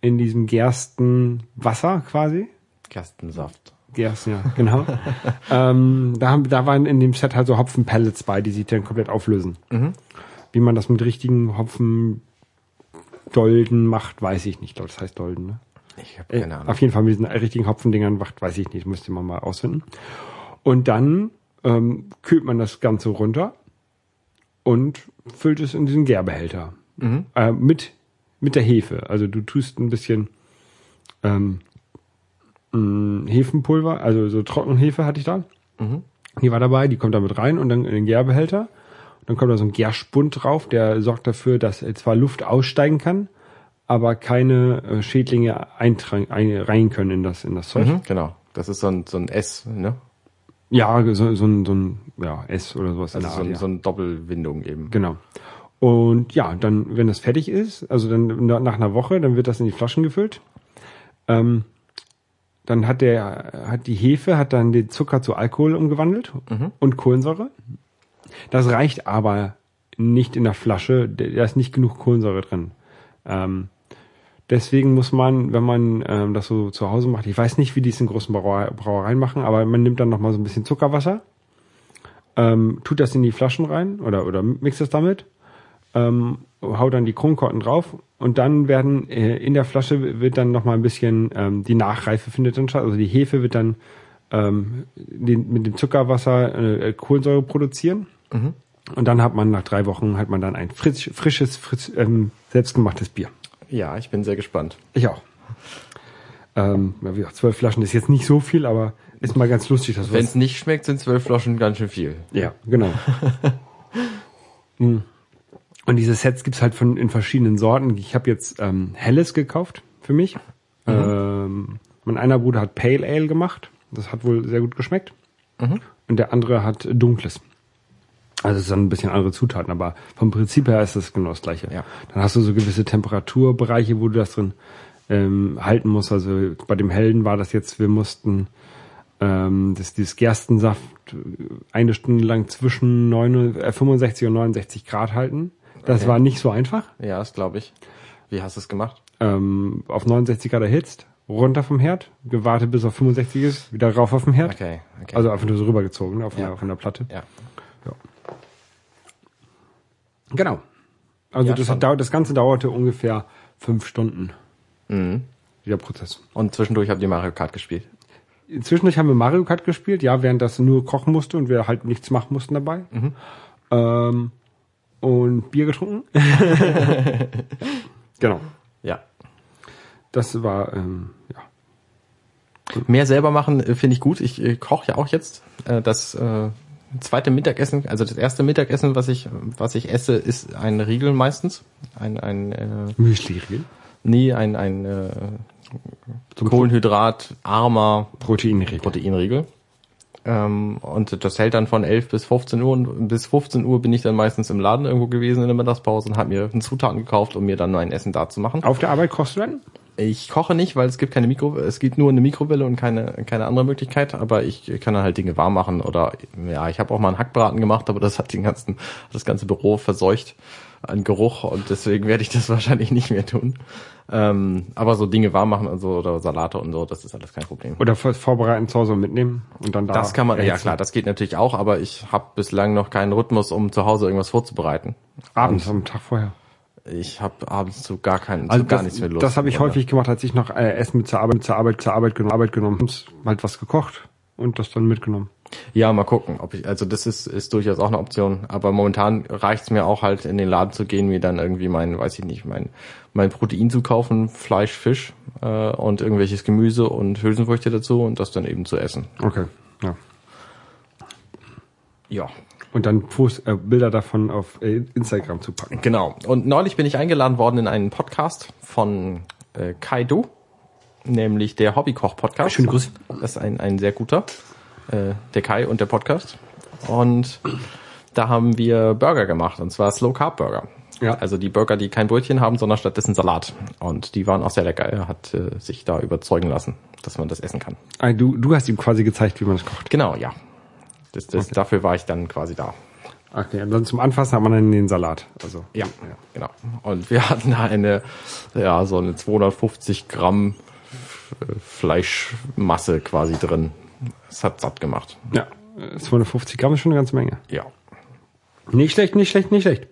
in diesem Gerstenwasser quasi. Gerstensaft. Gersten, ja, genau. *laughs* ähm, da, haben, da waren in dem Set halt so Hopfenpellets bei, die sich dann komplett auflösen. Wie man das mit richtigen Hopfendolden macht, weiß ich nicht. Ich glaube, das heißt Dolden, ne? Ich habe Äh, keine Ahnung. Auf jeden Fall mit diesen richtigen Hopfendingern macht, weiß ich nicht, müsste man mal ausfinden. Und dann ähm, kühlt man das Ganze runter und füllt es in diesen Gärbehälter. Äh, mit, mit der Hefe. Also du tust ein bisschen ähm, mh, Hefenpulver, also so Trockenhefe hatte ich da. Die war dabei, die kommt da mit rein und dann in den Gärbehälter. Und dann kommt da so ein Gärspund drauf, der sorgt dafür, dass zwar Luft aussteigen kann, aber keine äh, Schädlinge eintragen, ein, rein können in das, in das Zeug. Mhm, genau. Das ist so ein, so ein S, ne? Ja, so, so, ein, so ein ja, S oder sowas. in Also der so, Art, ja. so eine Doppelwindung eben. Genau. Und ja, dann, wenn das fertig ist, also dann na- nach einer Woche, dann wird das in die Flaschen gefüllt. Ähm, dann hat der, hat die Hefe, hat dann den Zucker zu Alkohol umgewandelt und Kohlensäure. Das reicht aber nicht in der Flasche, da ist nicht genug Kohlensäure drin. Ähm, deswegen muss man, wenn man ähm, das so zu Hause macht, ich weiß nicht, wie die es in großen Brauerei- Brauereien machen, aber man nimmt dann nochmal so ein bisschen Zuckerwasser, ähm, tut das in die Flaschen rein oder, oder mixt es damit, ähm, haut dann die Kronkorken drauf und dann werden äh, in der Flasche wird dann nochmal ein bisschen ähm, die Nachreife findet dann statt. Also die Hefe wird dann ähm, den, mit dem Zuckerwasser äh, Kohlensäure produzieren. Und dann hat man nach drei Wochen hat man dann ein frisch, frisches, frisch, ähm, selbstgemachtes Bier. Ja, ich bin sehr gespannt. Ich auch. Ähm, ja, wie gesagt, zwölf Flaschen ist jetzt nicht so viel, aber ist mal ganz lustig, dass Wenn es nicht schmeckt, sind zwölf Flaschen ganz schön viel. Ja, genau. *laughs* Hm. Und diese Sets gibt's halt von in verschiedenen Sorten. Ich habe jetzt ähm, Helles gekauft für mich. Ähm, mein einer Bruder hat Pale Ale gemacht. Das hat wohl sehr gut geschmeckt. Und der andere hat Dunkles. Also es sind ein bisschen andere Zutaten, aber vom Prinzip her ist das genau das gleiche. Ja. Dann hast du so gewisse Temperaturbereiche, wo du das drin ähm, halten musst. Also bei dem Hellen war das jetzt, wir mussten ähm, das, dieses Gerstensaft eine Stunde lang zwischen 9, äh, 65 und 69 Grad halten. Das Okay. war nicht so einfach. Ja, das glaube ich. Wie hast du es gemacht? Ähm, auf 69 Grad erhitzt, runter vom Herd, gewartet bis auf 65 ist, wieder rauf auf dem Herd. Okay, okay. Also einfach nur so rübergezogen auf, Ja. der, von der Platte. ja. Genau. Also Ja, das, hat, das Ganze dauerte ungefähr fünf Stunden, Mhm. der Prozess. Und zwischendurch habt ihr Mario Kart gespielt. Zwischendurch haben wir Mario Kart gespielt, ja, während das nur kochen musste und wir halt nichts machen mussten dabei. Ähm, und Bier getrunken. *laughs* genau. Ja. Das war, ähm, ja. Mehr selber machen äh, finde ich gut. Ich äh, koche ja auch jetzt. Äh, das äh, zweite Mittagessen, also das erste Mittagessen, was ich was ich esse, ist ein Riegel meistens. Ein ein äh, Müsli-Riegel. nee, ein ein äh, Kohlenhydrat armer Proteinriegel. Proteinriegel. Ähm, und das hält dann von 11 bis 15 Uhr und bis 15 Uhr bin ich dann meistens im Laden irgendwo gewesen in der Mittagspause und habe mir Zutaten gekauft, um mir dann mein Essen da zu machen. Auf der Arbeit kochst du dann? Ich koche nicht, weil es gibt keine Mikro, es gibt nur eine Mikrowelle und keine keine andere Möglichkeit. Aber ich kann dann halt Dinge warm machen oder ja, ich habe auch mal einen Hackbraten gemacht, aber das hat den ganzen das ganze Büro verseucht an Geruch und deswegen werde ich das *laughs* wahrscheinlich nicht mehr tun. Ähm, aber so Dinge warm machen und so oder Salate und so, das ist alles kein Problem. Oder vor- vorbereiten zu Hause und mitnehmen und dann da. Das kann man, ja klar, das geht natürlich auch, aber ich habe bislang noch keinen Rhythmus, um zu Hause irgendwas vorzubereiten. Abends, am Tag vorher. Ich habe abends zu gar keinen, Also gar das, nichts mehr Lust. das habe ich Oder- häufig gemacht, als ich noch äh, Essen mit zur Arbeit, zur Arbeit, zur Arbeit genommen, Arbeit genommen, und halt was gekocht und das dann mitgenommen. Ja, mal gucken, ob ich, also das ist, ist durchaus auch eine Option. Aber momentan reicht's mir auch halt in den Laden zu gehen, mir dann irgendwie mein, weiß ich nicht, mein, mein Protein zu kaufen, Fleisch, Fisch äh, und irgendwelches Gemüse und Hülsenfrüchte dazu und das dann eben zu essen. Okay, ja. Ja. Und dann Post, äh, Bilder davon auf äh, Instagram zu packen. Genau. Und neulich bin ich eingeladen worden in einen Podcast von äh, Kaido, nämlich der Hobbykoch-Podcast. Schöne Grüße. Das ist ein, ein sehr guter, äh, der Kai und der Podcast. Und da haben wir Burger gemacht, und zwar Slow Carb Burger. Ja. Also die Burger, die kein Brötchen haben, sondern stattdessen Salat. Und die waren auch sehr lecker. Er hat äh, sich da überzeugen lassen, dass man das essen kann. Ah, du, du hast ihm quasi gezeigt, wie man es kocht. Genau, ja. Das, das, Dafür war ich dann quasi da. Okay, und dann zum Anfassen hat man dann den Salat. Also Ja, genau. Und wir *laughs* hatten da eine, ja, so eine 250 Gramm Fleischmasse quasi drin. Es hat satt gemacht. ja, 250 Gramm ist schon eine ganze Menge. Ja. Nicht schlecht, nicht schlecht, nicht schlecht.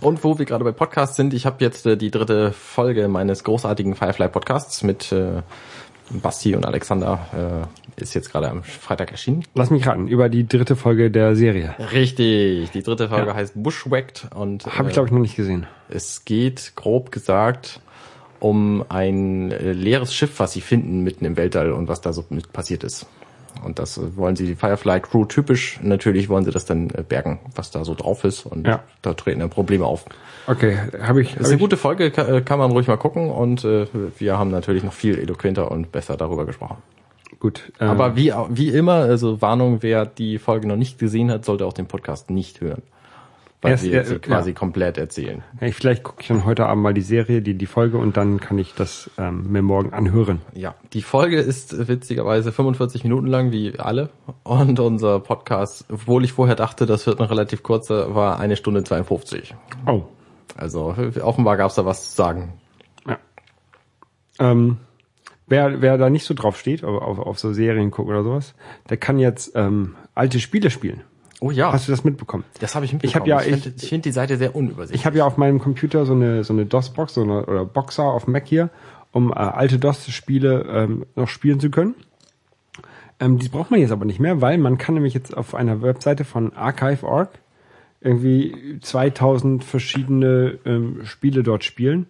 Und wo wir gerade bei Podcasts sind, ich habe jetzt äh, die dritte Folge meines großartigen Firefly Podcasts mit äh, Basti und Alexander äh, ist jetzt gerade am Freitag erschienen. Lass mich raten, über die dritte Folge der Serie. Richtig, die dritte Folge Ja. heißt Bushwhacked und Habe ich, glaube ich, noch nicht gesehen. Es geht grob gesagt um ein äh, leeres Schiff, was sie finden mitten im Weltall und was da so mit passiert ist. Und das äh, wollen sie die Firefly Crew typisch. Natürlich wollen sie das dann äh, bergen, was da so drauf ist. Und Ja. da treten dann Probleme auf. Okay, habe ich. Hab ist eine ich gute Folge, äh, kann man ruhig mal gucken. Und äh, wir haben natürlich noch viel eloquenter und besser darüber gesprochen. gut. ähm, Aber wie, wie immer, also Warnung, wer die Folge noch nicht gesehen hat, sollte auch den Podcast nicht hören. Weil Erst- wir äh, sie quasi ja. komplett erzählen. hey, vielleicht gucke ich dann heute Abend mal die Serie, die die Folge und dann kann ich das ähm, mir morgen anhören. Ja, die Folge ist witzigerweise 45 Minuten lang, wie alle. Und unser Podcast, obwohl ich vorher dachte, das wird noch relativ kurzer, war eine Stunde 52. Oh, Also offenbar gab es da was zu sagen. ja. Ähm, wer, wer da nicht so drauf steht, auf, auf, so Serien gucken oder sowas, der kann jetzt ähm, alte Spiele spielen. Oh ja, Hast du das mitbekommen? das habe ich Ich hab mitbekommen. ja- ich finde ich find die Seite sehr unübersichtlich. Ich habe ja auf meinem Computer so eine so eine DOS-Box so eine, oder Boxer auf Mac hier, um äh, alte DOS-Spiele ähm, noch spielen zu können. Ähm, die braucht man jetzt aber nicht mehr, weil man kann nämlich jetzt auf einer Webseite von Archive.org irgendwie 2000 verschiedene ähm, Spiele dort spielen.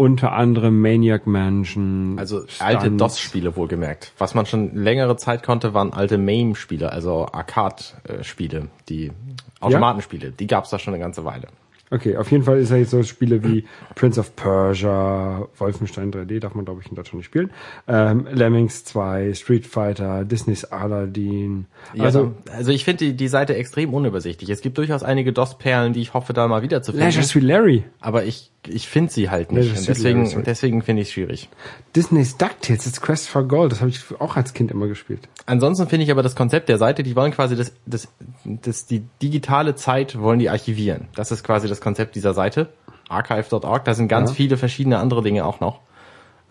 Unter anderem Maniac Mansion. also alte Stunts. DOS-Spiele wohlgemerkt. Was man schon längere Zeit konnte, waren alte MAME-Spiele, also Arcade-Spiele, die Automatenspiele. Die gab es da schon eine ganze Weile. Okay, auf jeden Fall ist ja jetzt so Spiele wie Prince of Persia, Wolfenstein 3D, darf man glaube ich in Deutschland nicht spielen, ähm, Lemmings 2, Street Fighter, Disney's Aladdin. Also, Also also ich finde die, die Seite extrem unübersichtlich. Es gibt durchaus einige DOS-Perlen, die ich hoffe, da mal wieder zu finden. Leisure Suit Larry, Aber ich, ich finde sie halt nicht. Leisure deswegen, Larry, deswegen finde ich es schwierig. Disney's DuckTales, it's Quest for Gold, das habe ich auch als Kind immer gespielt. Ansonsten finde ich aber das Konzept der Seite, die wollen quasi das, das, das, die digitale Zeit wollen die archivieren. Das ist quasi das Konzept dieser Seite. Archive.org, da sind ganz Ja. viele verschiedene andere Dinge auch noch.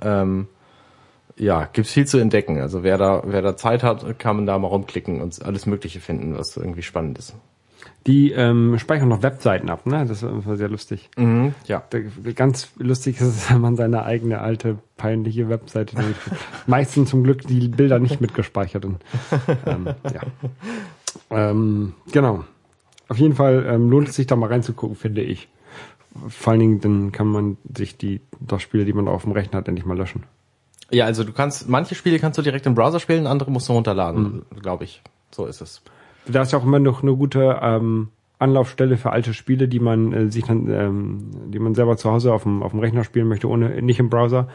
Ähm, ja, gibt's viel zu entdecken. Also wer da, wer da Zeit hat, kann man da mal rumklicken und alles Mögliche finden, was irgendwie spannend ist. Die ähm, speichern noch Webseiten ab, ne? Das war sehr lustig. Mhm, ja. Da- Ganz lustig ist es, wenn man seine eigene alte peinliche Webseite meistens zum Glück die Bilder nicht mitgespeichert und *laughs* ähm, ja. Ähm, genau. Auf jeden Fall ähm, lohnt es sich da mal reinzugucken, finde ich. Vor allen Dingen, dann kann man sich die DOS-Spiele, die man da auf dem Rechner hat, endlich mal löschen. Ja, also du kannst, manche Spiele kannst du direkt im Browser spielen, andere musst du runterladen, glaube ich. So ist es. Da ist ja auch immer noch eine gute ähm, Anlaufstelle für alte Spiele, die man äh, sich dann, ähm, die man selber zu Hause auf dem, auf dem Rechner spielen möchte, ohne nicht im Browser.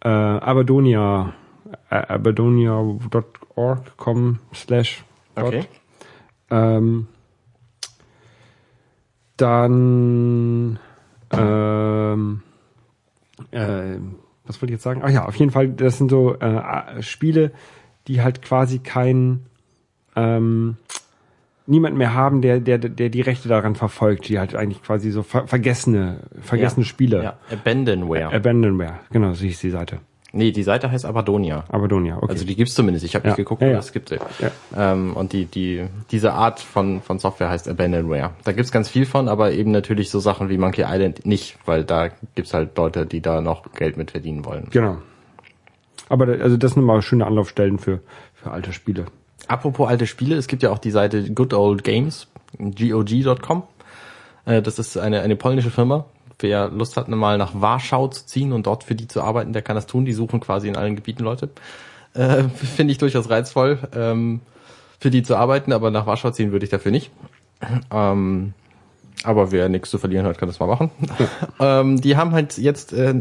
Äh, Abadonia, äh, abadonia.org.com slash. Okay. Ähm, dann ähm, äh, was wollte ich jetzt sagen? Ach ja, auf jeden Fall, das sind so äh, Spiele, die halt quasi kein ähm, niemand mehr haben, der, der, der die Rechte daran verfolgt, die halt eigentlich quasi so ver vergessene, vergessene Spiele. Ja, Abandonware. Abandonware, genau, so hieß die Seite. Nee, die Seite heißt Abadonia. Abadonia, okay. Also die gibt's zumindest. Ich habe Ja. nicht geguckt, Ja, aber ja. es gibt sie. Ja. Ähm, und die, die, diese Art von, von Software heißt Abandonware. Da gibt's ganz viel von, aber eben natürlich so Sachen wie Monkey Island nicht, weil da gibt's halt Leute, die da noch Geld mit verdienen wollen. genau. Aber da, also das sind mal schöne Anlaufstellen für, für alte Spiele. Apropos alte Spiele, es gibt ja auch die Seite Good Old Games, gog.com. Äh, das ist eine, eine polnische Firma. Wer Lust hat, mal nach Warschau zu ziehen und dort für die zu arbeiten, der kann das tun. Die suchen quasi in allen Gebieten Leute. Äh, Finde ich durchaus reizvoll, ähm, für die zu arbeiten, aber nach Warschau ziehen würde ich dafür nicht. Ähm, aber wer nichts zu verlieren hat, kann das mal machen. *laughs* ähm, die haben halt jetzt, äh,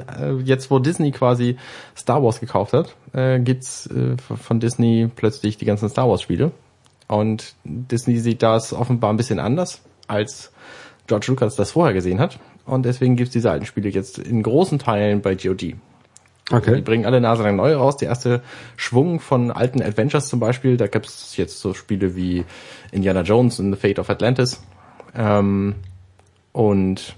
jetzt wo Disney quasi Star Wars gekauft hat, äh, gibt's äh, von Disney plötzlich die ganzen Star Wars Spiele. Und Disney sieht das offenbar ein bisschen anders, als George Lucas das vorher gesehen hat. Und deswegen gibt's diese alten Spiele jetzt in großen Teilen bei GOG. Okay. Die bringen alle Nase lang neu raus. Der erste Schwung von alten Adventures zum Beispiel, da gibt es jetzt so Spiele wie Indiana Jones und The Fate of Atlantis. Ähm, und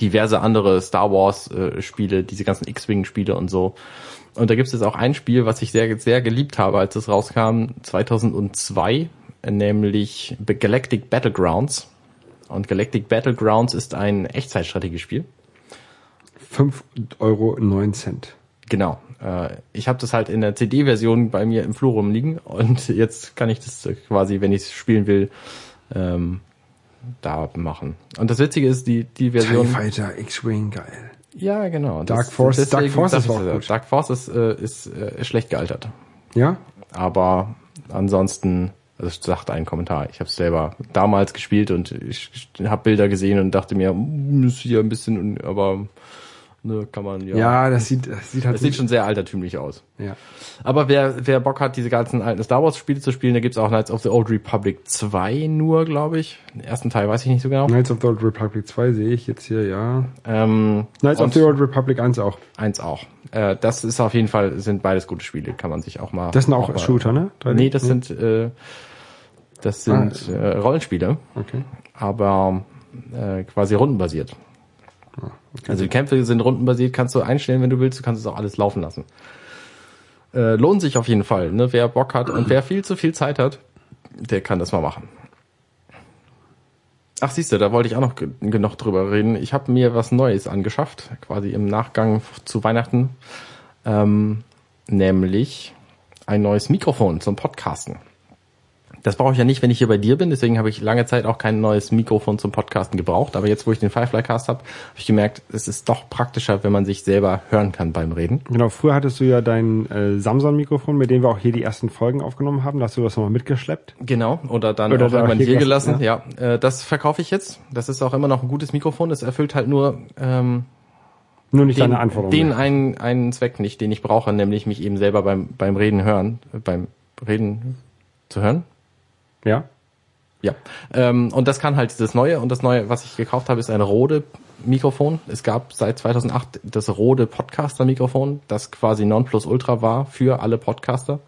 diverse andere Star Wars äh, Spiele, diese ganzen X-Wing Spiele und so. Und da gibt es jetzt auch ein Spiel, was ich sehr sehr geliebt habe, als es rauskam 2002, nämlich Galactic Battlegrounds. Und Galactic Battlegrounds ist ein Echtzeitstrategiespiel. 5,09 Euro. Genau. Äh, ich habe das halt in der CD-Version bei mir im Flur rumliegen und jetzt kann ich das quasi, wenn ich es spielen will, ähm, da machen. Und das Witzige ist, die, die TIE Version. Fighter, X-Wing, geil. Ja, genau. Dark Force- deswegen Dark Force ist auch gut. Dark Force ist, äh, ist äh, schlecht gealtert. Ja? Aber ansonsten, also das sagt ein Kommentar. Ich habe es selber damals gespielt und ich habe Bilder gesehen und dachte mir, "Mm, ist hier ein bisschen, aber ne, kann man ja. Ja, das sieht, das sieht halt. Das sieht schon sehr altertümlich aus. ja. Aber wer, wer Bock hat, diese ganzen alten Star Wars Spiele zu spielen, da gibt's auch Knights of the Old Republic 2 nur, glaube ich. Den ersten Teil weiß ich nicht so genau. Knights of the Old Republic 2 sehe ich jetzt hier, ja. Ähm, Knights of the Old Republic 1 auch. eins auch. Äh, das ist auf jeden Fall, sind beides gute Spiele, kann man sich auch mal. Das sind auch, mal- Shooter, ne? 3D? Nee, das sind, äh, das sind Ah, äh, Rollenspiele, Okay. aber äh, quasi rundenbasiert. Ah, Also die Kämpfe sind rundenbasiert, kannst du einstellen, wenn du willst, du kannst es auch alles laufen lassen. Äh, lohnt sich auf jeden Fall, ne? Wer Bock hat und wer viel zu viel Zeit hat, der kann das mal machen. Ach siehst du, da wollte ich auch noch ge- genug drüber reden. Ich habe mir was Neues angeschafft, quasi im Nachgang zu Weihnachten, ähm, nämlich ein neues Mikrofon zum Podcasten. Das brauche ich ja nicht, wenn ich hier bei dir bin, deswegen habe ich lange Zeit auch kein neues Mikrofon zum Podcasten gebraucht. Aber jetzt, wo ich den Firefly-Cast habe, habe ich gemerkt, es ist doch praktischer, wenn man sich selber hören kann beim Reden. Genau, früher hattest du ja dein äh, Samsung-Mikrofon, mit dem wir auch hier die ersten Folgen aufgenommen haben. Da hast du das nochmal mitgeschleppt. Genau, oder dann Oder auch irgendwann hier hier gelassen, gelassen. Ja, äh, das verkaufe ich jetzt. Das ist auch immer noch ein gutes Mikrofon. Es erfüllt halt nur ähm, Nur nicht den, deine Anforderungen. den einen, einen Zweck nicht, den ich brauche, nämlich mich eben selber beim, beim Reden hören, beim Reden zu hören. Ja? Ja, ähm, und das kann halt dieses neue und das neue, was ich gekauft habe, ist ein Rode Mikrofon. Es gab seit 2008 das Rode Podcaster Mikrofon, das quasi Nonplusultra war für alle Podcaster.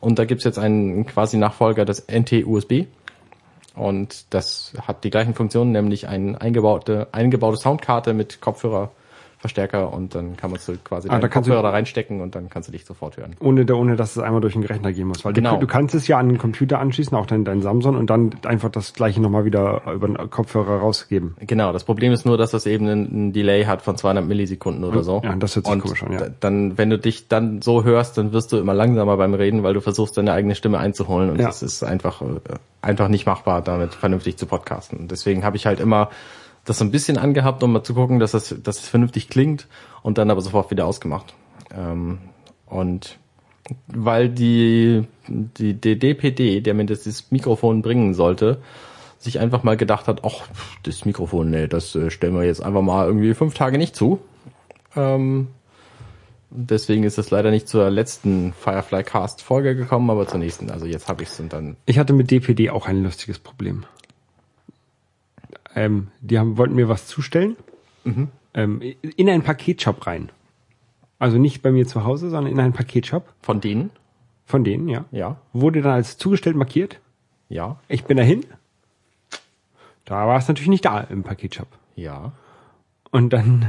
Und da gibt's jetzt einen quasi Nachfolger, das NT-USB. Und das hat die gleichen Funktionen, nämlich eine eingebaute, eingebaute Soundkarte mit Kopfhörerverstärker und dann kann man so quasi Ah, da Kopfhörer da reinstecken und dann kannst du dich sofort hören. Ohne, ohne dass es einmal durch den Rechner gehen muss. Weil Genau. du, du kannst es ja an den Computer anschließen, auch dein, dein Samsung, und dann einfach das gleiche nochmal wieder über den Kopfhörer rausgeben. Genau, das Problem ist nur, dass das eben einen, Delay hat von 200 Millisekunden oder so. Ja, das hört sich Und komisch an, ja. Dann, wenn du dich dann so hörst, dann wirst du immer langsamer beim Reden, weil du versuchst, deine eigene Stimme einzuholen und Ja. das ist einfach, äh, einfach nicht machbar, damit vernünftig zu podcasten. Deswegen habe ich halt immer das so ein bisschen angehabt, um mal zu gucken, dass das, dass es vernünftig klingt und dann aber sofort wieder ausgemacht. Ähm, und weil die, die, die DPD, der mir das, das Mikrofon bringen sollte, sich einfach mal gedacht hat, ach, das Mikrofon, nee, das äh, stellen wir jetzt einfach mal irgendwie fünf Tage nicht zu. Ähm, deswegen ist es leider nicht zur letzten Firefly Cast Folge gekommen, aber zur nächsten. Also jetzt habe ich es und dann. Ich hatte mit DPD auch ein lustiges Problem. Ähm, die haben, wollten mir was zustellen, Mhm. ähm, in einen Paketshop rein. Also nicht bei mir zu Hause, sondern in einen Paketshop Von denen? von denen, ja. Ja. Wurde dann als zugestellt markiert. Ja. Ich bin dahin. Da war es natürlich nicht da im Paketshop. Ja. Und dann,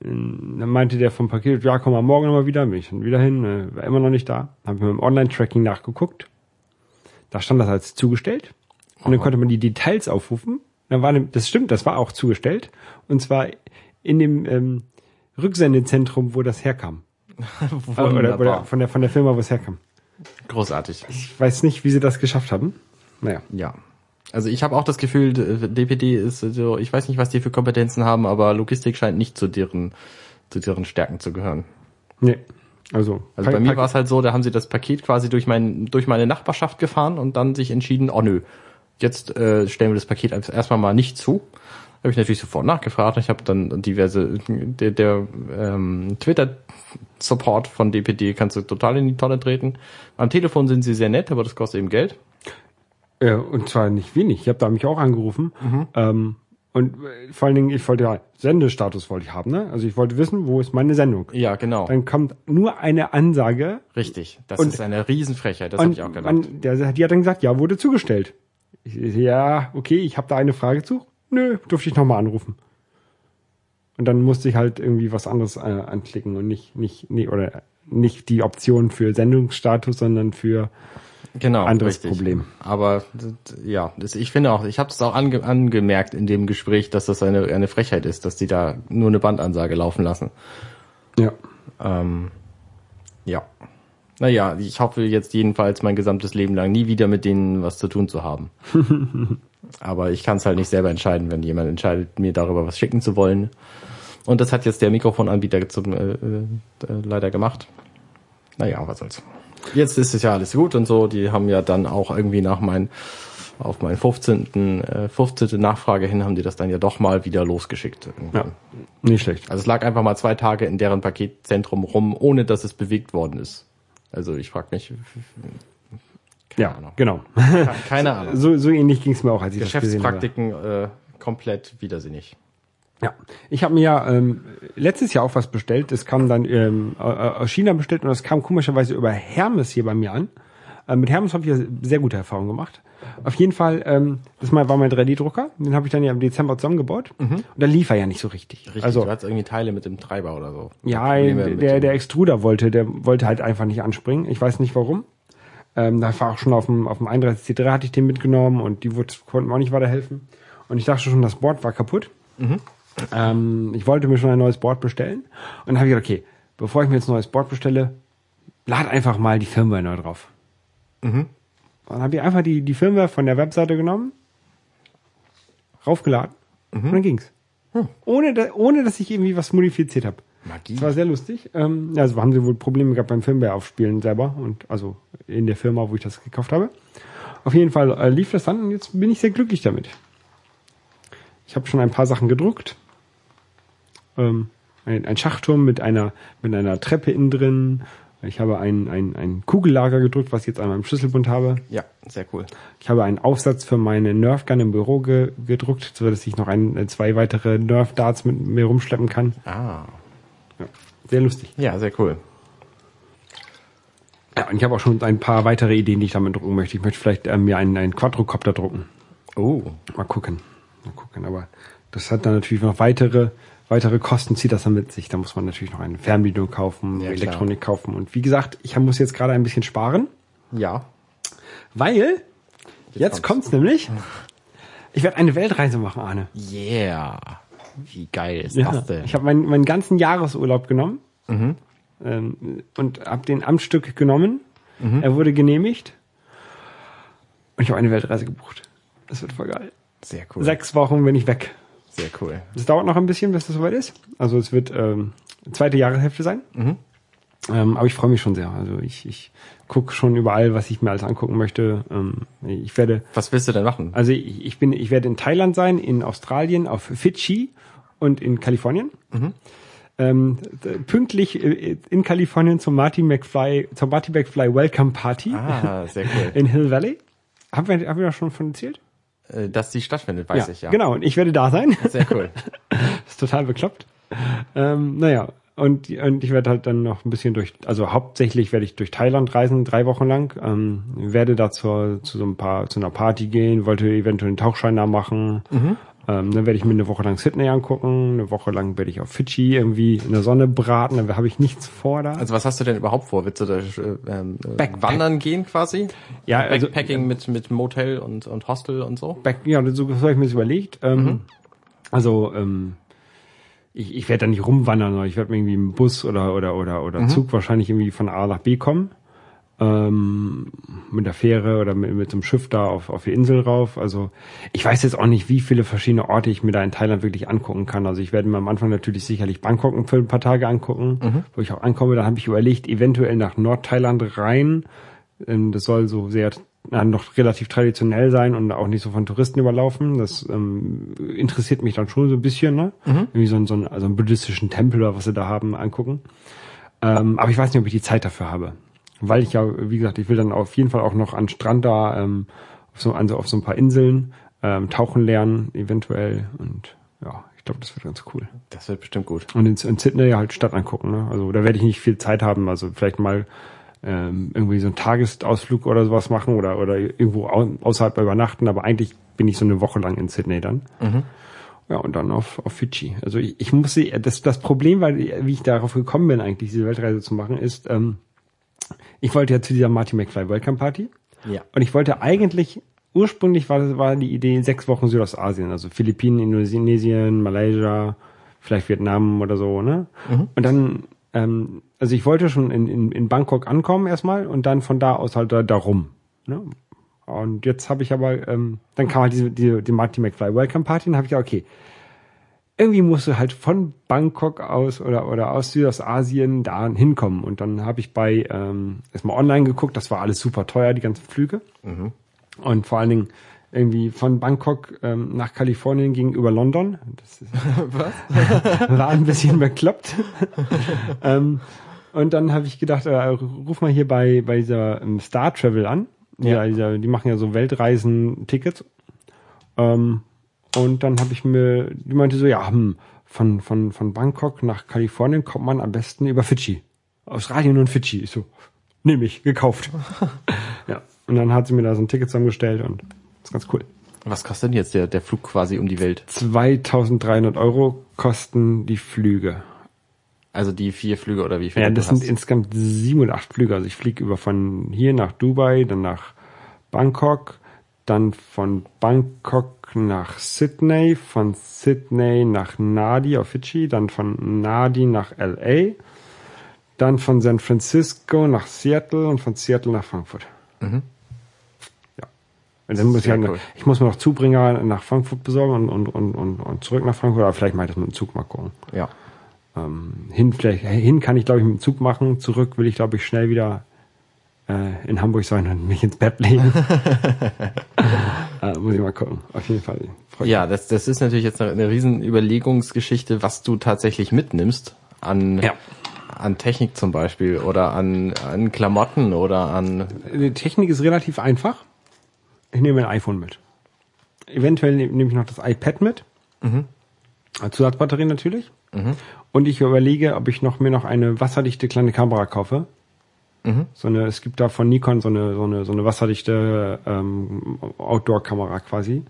äh, dann meinte der vom Paket, ja, komm mal morgen nochmal wieder. Bin ich dann wieder hin, äh, war immer noch nicht da. Habe mir im Online-Tracking nachgeguckt. Da stand das als zugestellt. Und dann konnte man die Details aufrufen. Dann war, das stimmt, das war auch zugestellt. Und zwar in dem ähm, Rücksendezentrum, wo das herkam. *laughs* Äh, Oder, oder von der, von der Firma, wo es herkam. Großartig. Ich weiß nicht, wie sie das geschafft haben. Naja. Ja. Also ich habe auch das Gefühl, DPD ist so, ich weiß nicht, was die für Kompetenzen haben, aber Logistik scheint nicht zu deren, zu deren Stärken zu gehören. Nee. Also, Also bei mir war es halt so, da haben sie das Paket quasi durch, mein, durch meine Nachbarschaft gefahren und dann sich entschieden, oh nö, jetzt äh, stellen wir das Paket erst- erstmal mal nicht zu. Habe ich natürlich sofort nachgefragt. Ich habe dann diverse, der, der ähm, Twitter-Support von DPD kannst du total in die Tonne treten. Am Telefon sind sie sehr nett, aber das kostet eben Geld. Äh, und zwar nicht wenig. Ich habe da mich auch angerufen. Mhm. Ähm, Und äh, vor allen Dingen, ich wollte ja Sendestatus wollte ich haben, ne? Also ich wollte wissen, wo ist meine Sendung. Ja, genau. Dann kommt nur eine Ansage. Richtig. Das Und- ist eine Riesenfrechheit, das habe Und ich auch gedacht. man, der, die hat dann gesagt, ja, wurde zugestellt. Ich, ja, okay, ich habe da eine Frage zu. Nö, durfte ich nochmal anrufen. Und dann musste ich halt irgendwie was anderes äh, anklicken und nicht, nicht, nee, oder nicht die Option für Sendungsstatus, sondern für genau, anderes richtig. Problem. Aber ja, das, ich finde auch, ich habe es auch ange, angemerkt in dem Gespräch, dass das eine, eine Frechheit ist, dass die da nur eine Bandansage laufen lassen. ja. Ähm, ja. Naja, ich hoffe jetzt jedenfalls mein gesamtes Leben lang nie wieder mit denen was zu tun zu haben. *laughs* Aber ich kann es halt nicht selber entscheiden, wenn jemand entscheidet, mir darüber was schicken zu wollen. Und das hat jetzt der Mikrofonanbieter zum, äh, äh, leider gemacht. Naja, was soll's. Jetzt ist es ja alles gut und so. Die haben ja dann auch irgendwie nach mein, auf meinen 15. Äh, 15. Nachfrage hin haben die das dann ja doch mal wieder losgeschickt. irgendwann. Ja, nicht schlecht. Also es lag einfach mal zwei Tage in deren Paketzentrum rum, ohne dass es bewegt worden ist. Also ich frage mich, keine ja, Ahnung. genau. keine *laughs* Ahnung. So, so ähnlich ging es mir auch, als ich das gesehen habe. Geschäftspraktiken äh, komplett widersinnig. Ja, ich habe mir ja ähm, letztes Jahr auch was bestellt. Das kam dann ähm, äh, aus China bestellt und das kam komischerweise über Hermes hier bei mir an. Äh, mit Hermes habe ich ja sehr gute Erfahrungen gemacht. Auf jeden Fall, ähm, das mal war mein 3D-Drucker. Den habe ich dann ja im Dezember zusammengebaut. Und da lief er ja nicht so richtig. Richtig, also du hattest irgendwie Teile mit dem Treiber oder so. ja, der, der Extruder wollte, der wollte halt einfach nicht anspringen. Ich weiß nicht warum. Ähm, da war auch schon auf dem, auf dem 31C3 hatte ich den mitgenommen und die wurde, konnten mir auch nicht weiterhelfen. Und ich dachte schon, das Board war kaputt. Ähm, ich wollte mir schon ein neues Board bestellen. Und dann habe ich gedacht, okay, bevor ich mir jetzt ein neues Board bestelle, lad einfach mal die Firmware neu drauf. Und dann habe ich einfach die, die Firmware von der Webseite genommen, raufgeladen und dann ging's. Ohne, da, ohne dass ich irgendwie was modifiziert habe. Magie. Das war sehr lustig. Ähm, also haben sie wohl Probleme gehabt beim Firmware-Aufspielen selber und also in der Firma, wo ich das gekauft habe. Auf jeden Fall äh, lief das dann und jetzt bin ich sehr glücklich damit. Ich habe schon ein paar Sachen gedruckt. Ähm, ein, ein Schachturm mit einer mit einer Treppe innen drin. Ich habe ein, ein, ein Kugellager gedruckt, was ich jetzt an meinem Schlüsselbund habe. Ja, sehr cool. Ich habe einen Aufsatz für meine Nerf Gun im Büro ge gedruckt, so dass ich noch ein, äh, zwei weitere Nerf Darts mit mir rumschleppen kann. Ah, Ja, sehr lustig. ja, sehr cool. Ja, und ich habe auch schon ein paar weitere Ideen, die ich damit drucken möchte. Ich möchte vielleicht äh, mir einen, einen Quadrocopter drucken. Oh, Mal gucken. Mal gucken. Aber das hat dann natürlich noch weitere, weitere Kosten, zieht das dann mit sich. Da muss man natürlich noch eine Fernbedienung kaufen, Ja, klar. Elektronik kaufen. Und wie gesagt, ich muss jetzt gerade ein bisschen sparen, ja. weil jetzt, kommt's. kommt's nämlich. Ich werde eine Weltreise machen, Arne. Yeah. Wie geil ist Ja, das denn? ich habe meinen, meinen ganzen Jahresurlaub genommen ähm, und habe den am Stück genommen. Er wurde genehmigt und ich habe eine Weltreise gebucht. Das wird voll geil. sehr cool. Sechs Wochen bin ich weg. Sehr cool. Das dauert noch ein bisschen, bis das soweit ist. Also es wird ähm, zweite Jahreshälfte sein. Ähm, aber ich freue mich schon sehr. Also ich, ich gucke schon überall, was ich mir alles angucken möchte. Ähm, ich werde Was willst du denn machen? also ich, ich bin, ich werde in Thailand sein, in Australien, auf Fidschi und in Kalifornien. Ähm, d- pünktlich äh, in Kalifornien zum Marty McFly, zur Marty McFly Welcome Party Ah, sehr cool. *laughs* in Hill Valley. Haben wir, haben wir da schon von erzählt? Äh, Dass die stattfindet, weiß ich ja. Genau, und ich werde da sein. Sehr cool. *laughs* Ist total bekloppt. Ähm, naja, und, und ich werde halt dann noch ein bisschen durch, also hauptsächlich werde ich durch Thailand reisen, drei Wochen lang. Ähm, werde da zur, zu so ein paar, zu einer Party gehen, wollte eventuell einen Tauchschein da machen. Ähm, dann werde ich mir eine Woche lang Sydney angucken, eine Woche lang werde ich auf Fidschi irgendwie in der Sonne braten, da habe ich nichts vor da. Also was hast du denn überhaupt vor? Willst du da äh, ähm, äh, Backpack. wandern gehen quasi? ja, also Backpacking mit, mit Motel und, und Hostel und so? Back, ja, so habe ich mir das überlegt. Ähm, Also ähm, ich, ich werde da nicht rumwandern, sondern ich werde irgendwie im Bus oder oder oder oder Zug wahrscheinlich irgendwie von A nach B kommen. Ähm, mit der Fähre oder mit, mit so einem Schiff da auf, auf die Insel rauf. Also ich weiß jetzt auch nicht, wie viele verschiedene Orte ich mir da in Thailand wirklich angucken kann. Also ich werde mir am Anfang natürlich sicherlich Bangkok für ein paar Tage angucken, wo ich auch ankomme. Dann habe ich überlegt, eventuell nach Nordthailand rein. Ähm, Das soll so sehr noch relativ traditionell sein und auch nicht so von Touristen überlaufen. Das ähm, interessiert mich dann schon so ein bisschen, ne? Irgendwie so, ein- so einen, also einen buddhistischen Tempel oder was sie da haben, angucken. Ähm, aber ich weiß nicht, ob ich die Zeit dafür habe. Weil ich ja, wie gesagt, ich will dann auf jeden Fall auch noch an Strand da, ähm, auf so, also auf so ein paar Inseln. ähm, tauchen lernen, eventuell. Und ja, ich glaube, das wird ganz cool. Das wird bestimmt gut. Und in, in Sydney halt Stadt angucken. Ne? Also da werde ich nicht viel Zeit haben. Also vielleicht mal ähm, irgendwie so einen Tagesausflug oder sowas machen oder, oder irgendwo au außerhalb übernachten. Aber eigentlich bin ich so eine Woche lang in Sydney dann. Mhm. Ja, und dann auf, auf Fidschi. Also ich, ich muss sie, das, das Problem, weil wie ich darauf gekommen bin, eigentlich diese Weltreise zu machen, ist, ähm, ich wollte ja zu dieser Marty McFly Welcome Party. Ja. Und ich wollte eigentlich, ursprünglich war, das, war die Idee sechs Wochen Südostasien, also Philippinen, Indonesien, Malaysia, vielleicht Vietnam oder so, ne? Und dann, ähm, also ich wollte schon in, in, in Bangkok ankommen erstmal und dann von da aus halt da, da rum. Ne? Und jetzt habe ich aber, ähm, dann kam halt diese, diese die Marty McFly Welcome Party und habe ich gedacht, okay, irgendwie musst du halt von Bangkok aus oder oder aus Südostasien da hinkommen. Und dann habe ich bei ähm, erstmal online geguckt, das war alles super teuer, die ganzen Flüge. Und vor allen Dingen irgendwie von Bangkok ähm, nach Kalifornien gegenüber London. Das ist, *laughs* Was? *laughs* war ein bisschen bekloppt. *laughs* ähm, und dann habe ich gedacht, äh, ruf mal hier bei, bei dieser ähm, Star Travel an. Ja. Ja. dieser, die machen ja so Weltreisen-Tickets. Ähm, und dann habe ich mir, die meinte so, ja, hm, von, von, von Bangkok nach Kalifornien kommt man am besten über Fidschi. Australien und Fidschi. Ich so, nehme ich, gekauft. *laughs* ja. Und dann hat sie mir da so ein Ticket zusammengestellt und ist ganz cool. Was kostet denn jetzt der, der Flug quasi um die Welt? 2300 Euro kosten die Flüge. Also die vier Flüge oder wie viele Ja, das sind hast? insgesamt sieben oder acht Flüge. Also ich fliege über von hier nach Dubai, dann nach Bangkok, dann von Bangkok nach Sydney, von Sydney nach Nadi auf Fidschi, dann von Nadi nach LA, dann von San Francisco nach Seattle und von Seattle nach Frankfurt. Mhm. Ja. Und dann muss ich, halt, cool. ich muss mir noch Zubringer nach Frankfurt besorgen und, und, und, und, und zurück nach Frankfurt, aber vielleicht mache ich das mit dem Zug mal gucken. Ja. Ähm, hin, vielleicht, hin kann ich, glaube ich, mit dem Zug machen. Zurück will ich, glaube ich, schnell wieder äh, in Hamburg sein und mich ins Bett legen. *laughs* muss ich mal gucken. Auf jeden Fall. Ja, das, das ist natürlich jetzt eine, eine riesen Überlegungsgeschichte, was du tatsächlich mitnimmst an, Ja. an Technik zum Beispiel oder an, an Klamotten oder an Die Technik ist relativ einfach. Ich nehme ein iPhone mit. Eventuell ne- nehme ich noch das iPad mit. Als Zusatzbatterie natürlich. Und ich überlege, ob ich noch mir noch eine wasserdichte kleine Kamera kaufe. So eine, es gibt da von Nikon so eine, so eine, so eine wasserdichte ähm, Outdoor-Kamera quasi.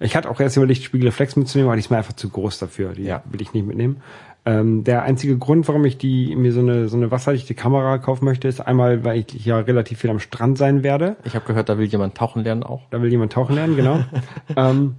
Ich hatte auch erst überlegt, Spiegelreflex mitzunehmen, aber die ist mir einfach zu groß dafür. Die Ja. will ich nicht mitnehmen. Ähm, der einzige Grund, warum ich die mir so eine so eine wasserdichte Kamera kaufen möchte, ist einmal, weil ich ja relativ viel am Strand sein werde. Ich habe gehört, da will jemand tauchen lernen auch. Da will jemand tauchen lernen, genau. *laughs* ähm,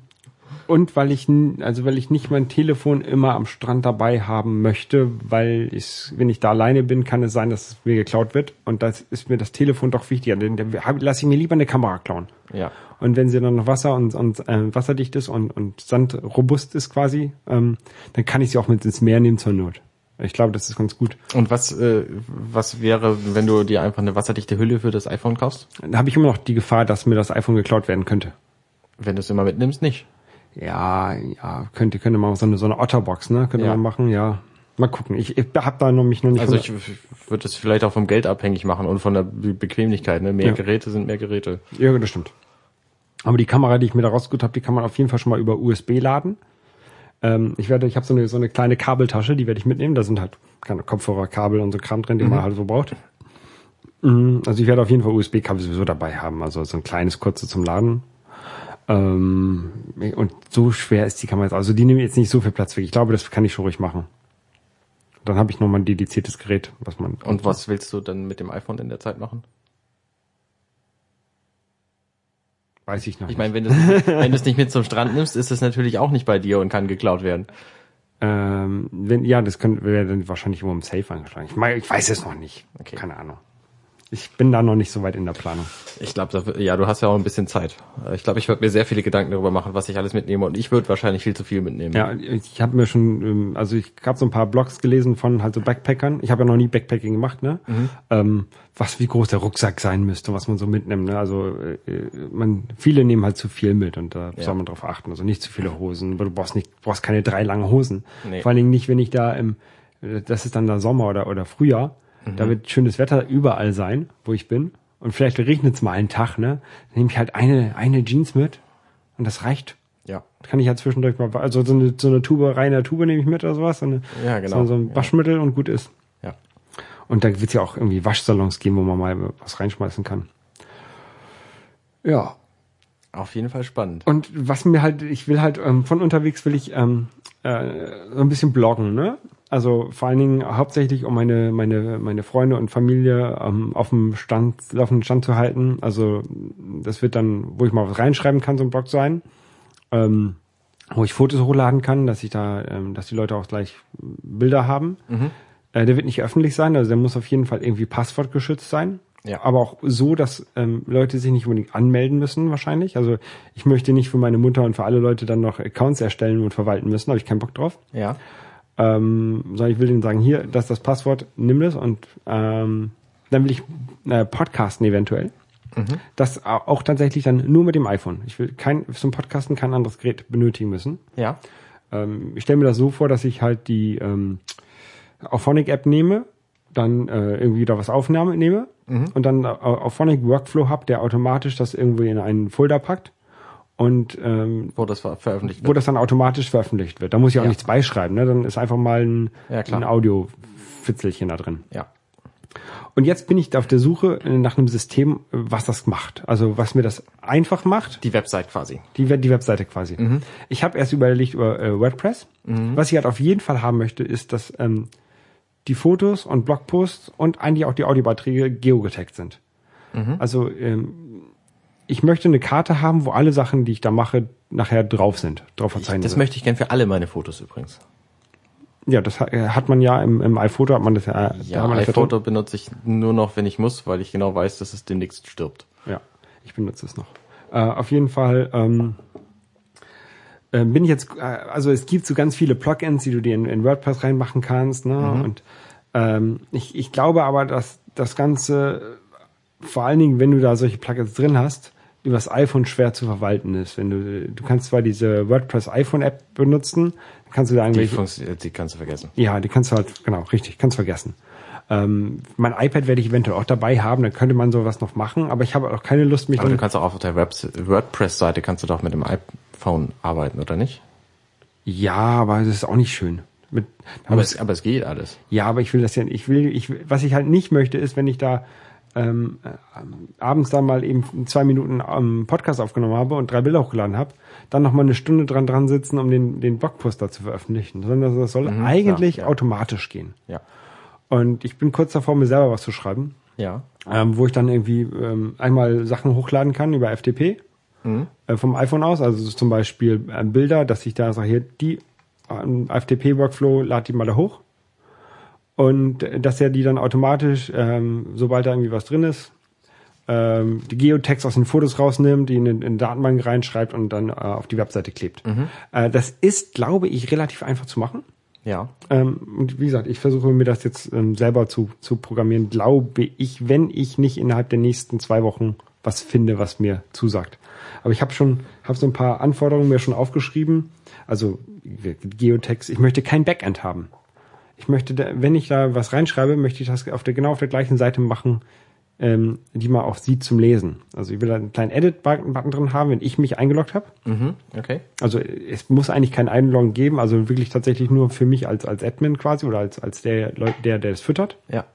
und weil ich, also weil ich nicht mein Telefon immer am Strand dabei haben möchte, weil ich, wenn ich da alleine bin, kann es sein, dass es mir geklaut wird. Und das ist mir das Telefon doch wichtiger. Denn dann lasse ich mir lieber eine Kamera klauen. Ja. Und wenn sie dann noch Wasser und, und äh, wasserdicht ist und, und sandrobust ist quasi, ähm, dann kann ich sie auch mit ins Meer nehmen zur Not. Ich glaube, das ist ganz gut. Und was, äh, was wäre, wenn du dir einfach eine wasserdichte Hülle für das iPhone kaufst? Da habe ich immer noch die Gefahr, dass mir das iPhone geklaut werden könnte. Wenn du es immer mitnimmst, nicht. Ja, ja, könnte, könnte man so eine, so eine Otterbox, ne? Könnte Ja. man machen, ja. Mal gucken. Ich, ich habe da noch mich noch nicht. Also ich würde es vielleicht auch vom Geld abhängig machen und von der Be Bequemlichkeit. Ne? Mehr Ja. Geräte sind mehr Geräte. ja, das stimmt. Aber die Kamera, die ich mir da rausgesucht habe, die kann man auf jeden Fall schon mal über USB laden. Ähm, ich werde, ich habe so eine so eine kleine Kabeltasche, die werde ich mitnehmen. Da sind halt keine Kopfhörer, Kabel und so Kram drin, den man halt so braucht. Mhm, Also ich werde auf jeden Fall USB-Kabel sowieso dabei haben. Also so ein kleines, kurzes zum Laden. Ähm, und so schwer ist die Kamera jetzt. Also die nehmen jetzt nicht so viel Platz weg. Ich glaube, das kann ich schon ruhig machen. Dann habe ich noch mal ein dediziertes Gerät, was man. Und was willst du dann mit dem iPhone in der Zeit machen? Weiß ich noch. Ich meine, wenn du es wenn du es nicht mit zum Strand nimmst, ist es natürlich auch nicht bei dir und kann geklaut werden. Ähm, wenn, ja, das könnte, wäre dann wahrscheinlich immer im Safe angeschlagen. Ich, mein, ich weiß es noch nicht. Okay. Keine Ahnung. Ich bin da noch nicht so weit in der Planung. Ich glaube, ja, du hast ja auch ein bisschen Zeit. Ich glaube, ich würde mir sehr viele Gedanken darüber machen, was ich alles mitnehme und ich würde wahrscheinlich viel zu viel mitnehmen. Ja, ich habe mir schon, ähm, also ich habe so ein paar Blogs gelesen von halt so Backpackern. Ich habe ja noch nie Backpacking gemacht, ne? Ähm, was wie groß der Rucksack sein müsste, was man so mitnimmt. Ne? Also äh, man, viele nehmen halt zu viel mit und da Ja. soll man drauf achten. Also nicht zu viele Hosen, du brauchst nicht, brauchst keine drei lange Hosen. Nee. Vor allen Dingen nicht, wenn ich da im, das ist dann der Sommer oder oder Frühjahr. Da wird schönes Wetter überall sein, wo ich bin. Und vielleicht regnet es mal einen Tag, ne? Dann nehme ich halt eine, eine Jeans mit Und das reicht. Ja. Kann ich ja zwischendurch mal, also so eine, so eine Tube, reine Tube nehme ich mit oder sowas. So, eine, Ja, genau. so, so ein Ja. Waschmittel und gut ist. Ja. Und da wird's ja auch irgendwie Waschsalons geben, wo man mal was reinschmeißen kann. Ja. Auf jeden Fall spannend. Und was mir halt, ich will halt, ähm, von unterwegs will ich ähm, äh, so ein bisschen bloggen, ne? Also vor allen Dingen hauptsächlich, um meine, meine, meine Freunde und Familie ähm, auf dem Stand, auf dem Stand zu halten. Also das wird dann, wo ich mal was reinschreiben kann, so ein Blog sein. Ähm, wo ich Fotos hochladen kann, dass ich da, ähm, dass die Leute auch gleich Bilder haben. Äh, der wird nicht öffentlich sein, also der muss auf jeden Fall irgendwie passwortgeschützt sein. Ja. Aber auch so, dass ähm, Leute sich nicht unbedingt anmelden müssen wahrscheinlich. Also ich möchte nicht für meine Mutter und für alle Leute dann noch Accounts erstellen und verwalten müssen, habe ich keinen Bock drauf. Ja. Ähm, sondern ich will denen sagen, hier, das ist das Passwort, nimm das und ähm, dann will ich äh, podcasten eventuell. Das au- auch tatsächlich dann nur mit dem iPhone. Ich will kein zum Podcasten kein anderes Gerät benötigen müssen. Ja. Ähm, ich stelle mir das so vor, dass ich halt die ähm, Auphonic-App nehme, dann äh, irgendwie da was aufnahme, nehme und dann äh, Auphonic Workflow hab, der automatisch das irgendwo in einen Folder packt und ähm, Wo das ver veröffentlicht wo wird. das dann automatisch veröffentlicht wird. Da muss ich auch Ja. nichts beischreiben, ne? Dann ist einfach mal ein, Ja, ein Audio-Fitzelchen da drin. Ja. Und jetzt bin ich auf der Suche nach einem System, was das macht. Also was mir das einfach macht. Die Website quasi. Die, die Webseite quasi. Mhm. Ich habe erst überlegt über äh, WordPress. Was ich halt auf jeden Fall haben möchte, ist, dass ähm, die Fotos und Blogposts und eigentlich auch die Audiobeiträge geogetaggt sind. Mhm. Also ähm, ich möchte eine Karte haben, wo alle Sachen, die ich da mache, nachher drauf sind, drauf verzeichnet Das sind. möchte ich gern für alle meine Fotos übrigens. Ja, das äh, hat man ja im, im iPhoto, hat man das ja. da Ja, ja iPhoto benutze ich nur noch, wenn ich muss, weil ich genau weiß, dass es demnächst stirbt. Ja, ich benutze es noch. Äh, auf jeden Fall ähm, äh, bin ich jetzt, äh, also es gibt so ganz viele Plugins, die du dir in, in WordPress reinmachen kannst, ne? Und ähm, ich, ich glaube aber, dass das Ganze, vor allen Dingen, wenn du da solche Plugins drin hast, über das iPhone schwer zu verwalten ist. Wenn du, du kannst zwar diese WordPress iPhone App benutzen, kannst du da Die, irgendwelche, funktioniert, die kannst du vergessen. Ja, die kannst du halt, genau, richtig, kannst vergessen. Ähm, mein iPad werde ich eventuell auch dabei haben, dann könnte man sowas noch machen, aber ich habe auch keine Lust, mich Aber du kannst auch auf der WordPress-Seite kannst du doch mit dem iPhone arbeiten, oder nicht? Ja, aber das ist auch nicht schön. Mit, Aber es, aber es geht alles. ja, aber ich will das ja, ich will, ich, was ich halt nicht möchte, ist, wenn ich da ähm, äh, abends dann mal eben zwei Minuten ähm, Podcast aufgenommen habe und drei Bilder hochgeladen habe, dann noch mal eine Stunde dran dran sitzen, um den den Blogpost da zu veröffentlichen, sondern das soll eigentlich ja, ja. automatisch gehen. Ja. Und ich bin kurz davor, mir selber was zu schreiben. Ja. ähm, wo ich dann irgendwie ähm, einmal Sachen hochladen kann über FTP äh, vom iPhone aus, also so zum Beispiel äh, Bilder, dass ich da sage, hier die ähm, FTP-Workflow, lad die mal da hoch und dass er die dann automatisch, ähm, sobald da irgendwie was drin ist, ähm, die Geotext aus den Fotos rausnimmt, die in, in den Datenbank reinschreibt und dann äh, auf die Webseite klebt. Äh, das ist, glaube ich, relativ einfach zu machen. Ja. Ähm, und wie gesagt, ich versuche mir das jetzt ähm, selber zu, zu programmieren, glaube ich, wenn ich nicht innerhalb der nächsten zwei Wochen was finde, was mir zusagt. Aber ich habe schon, habe so ein paar Anforderungen mir schon aufgeschrieben. Also Geotext, ich möchte kein Backend haben. Ich möchte, da, wenn ich da was reinschreibe, möchte ich das auf der, genau auf der gleichen Seite machen, ähm, die man auch sieht zum Lesen. Also ich will da einen kleinen Edit-Button drin haben, wenn ich mich eingeloggt habe. Mhm. Okay. Also es muss eigentlich kein Einloggen geben, also wirklich tatsächlich nur für mich als, als Admin quasi oder als, als der, der, der das füttert. Ja.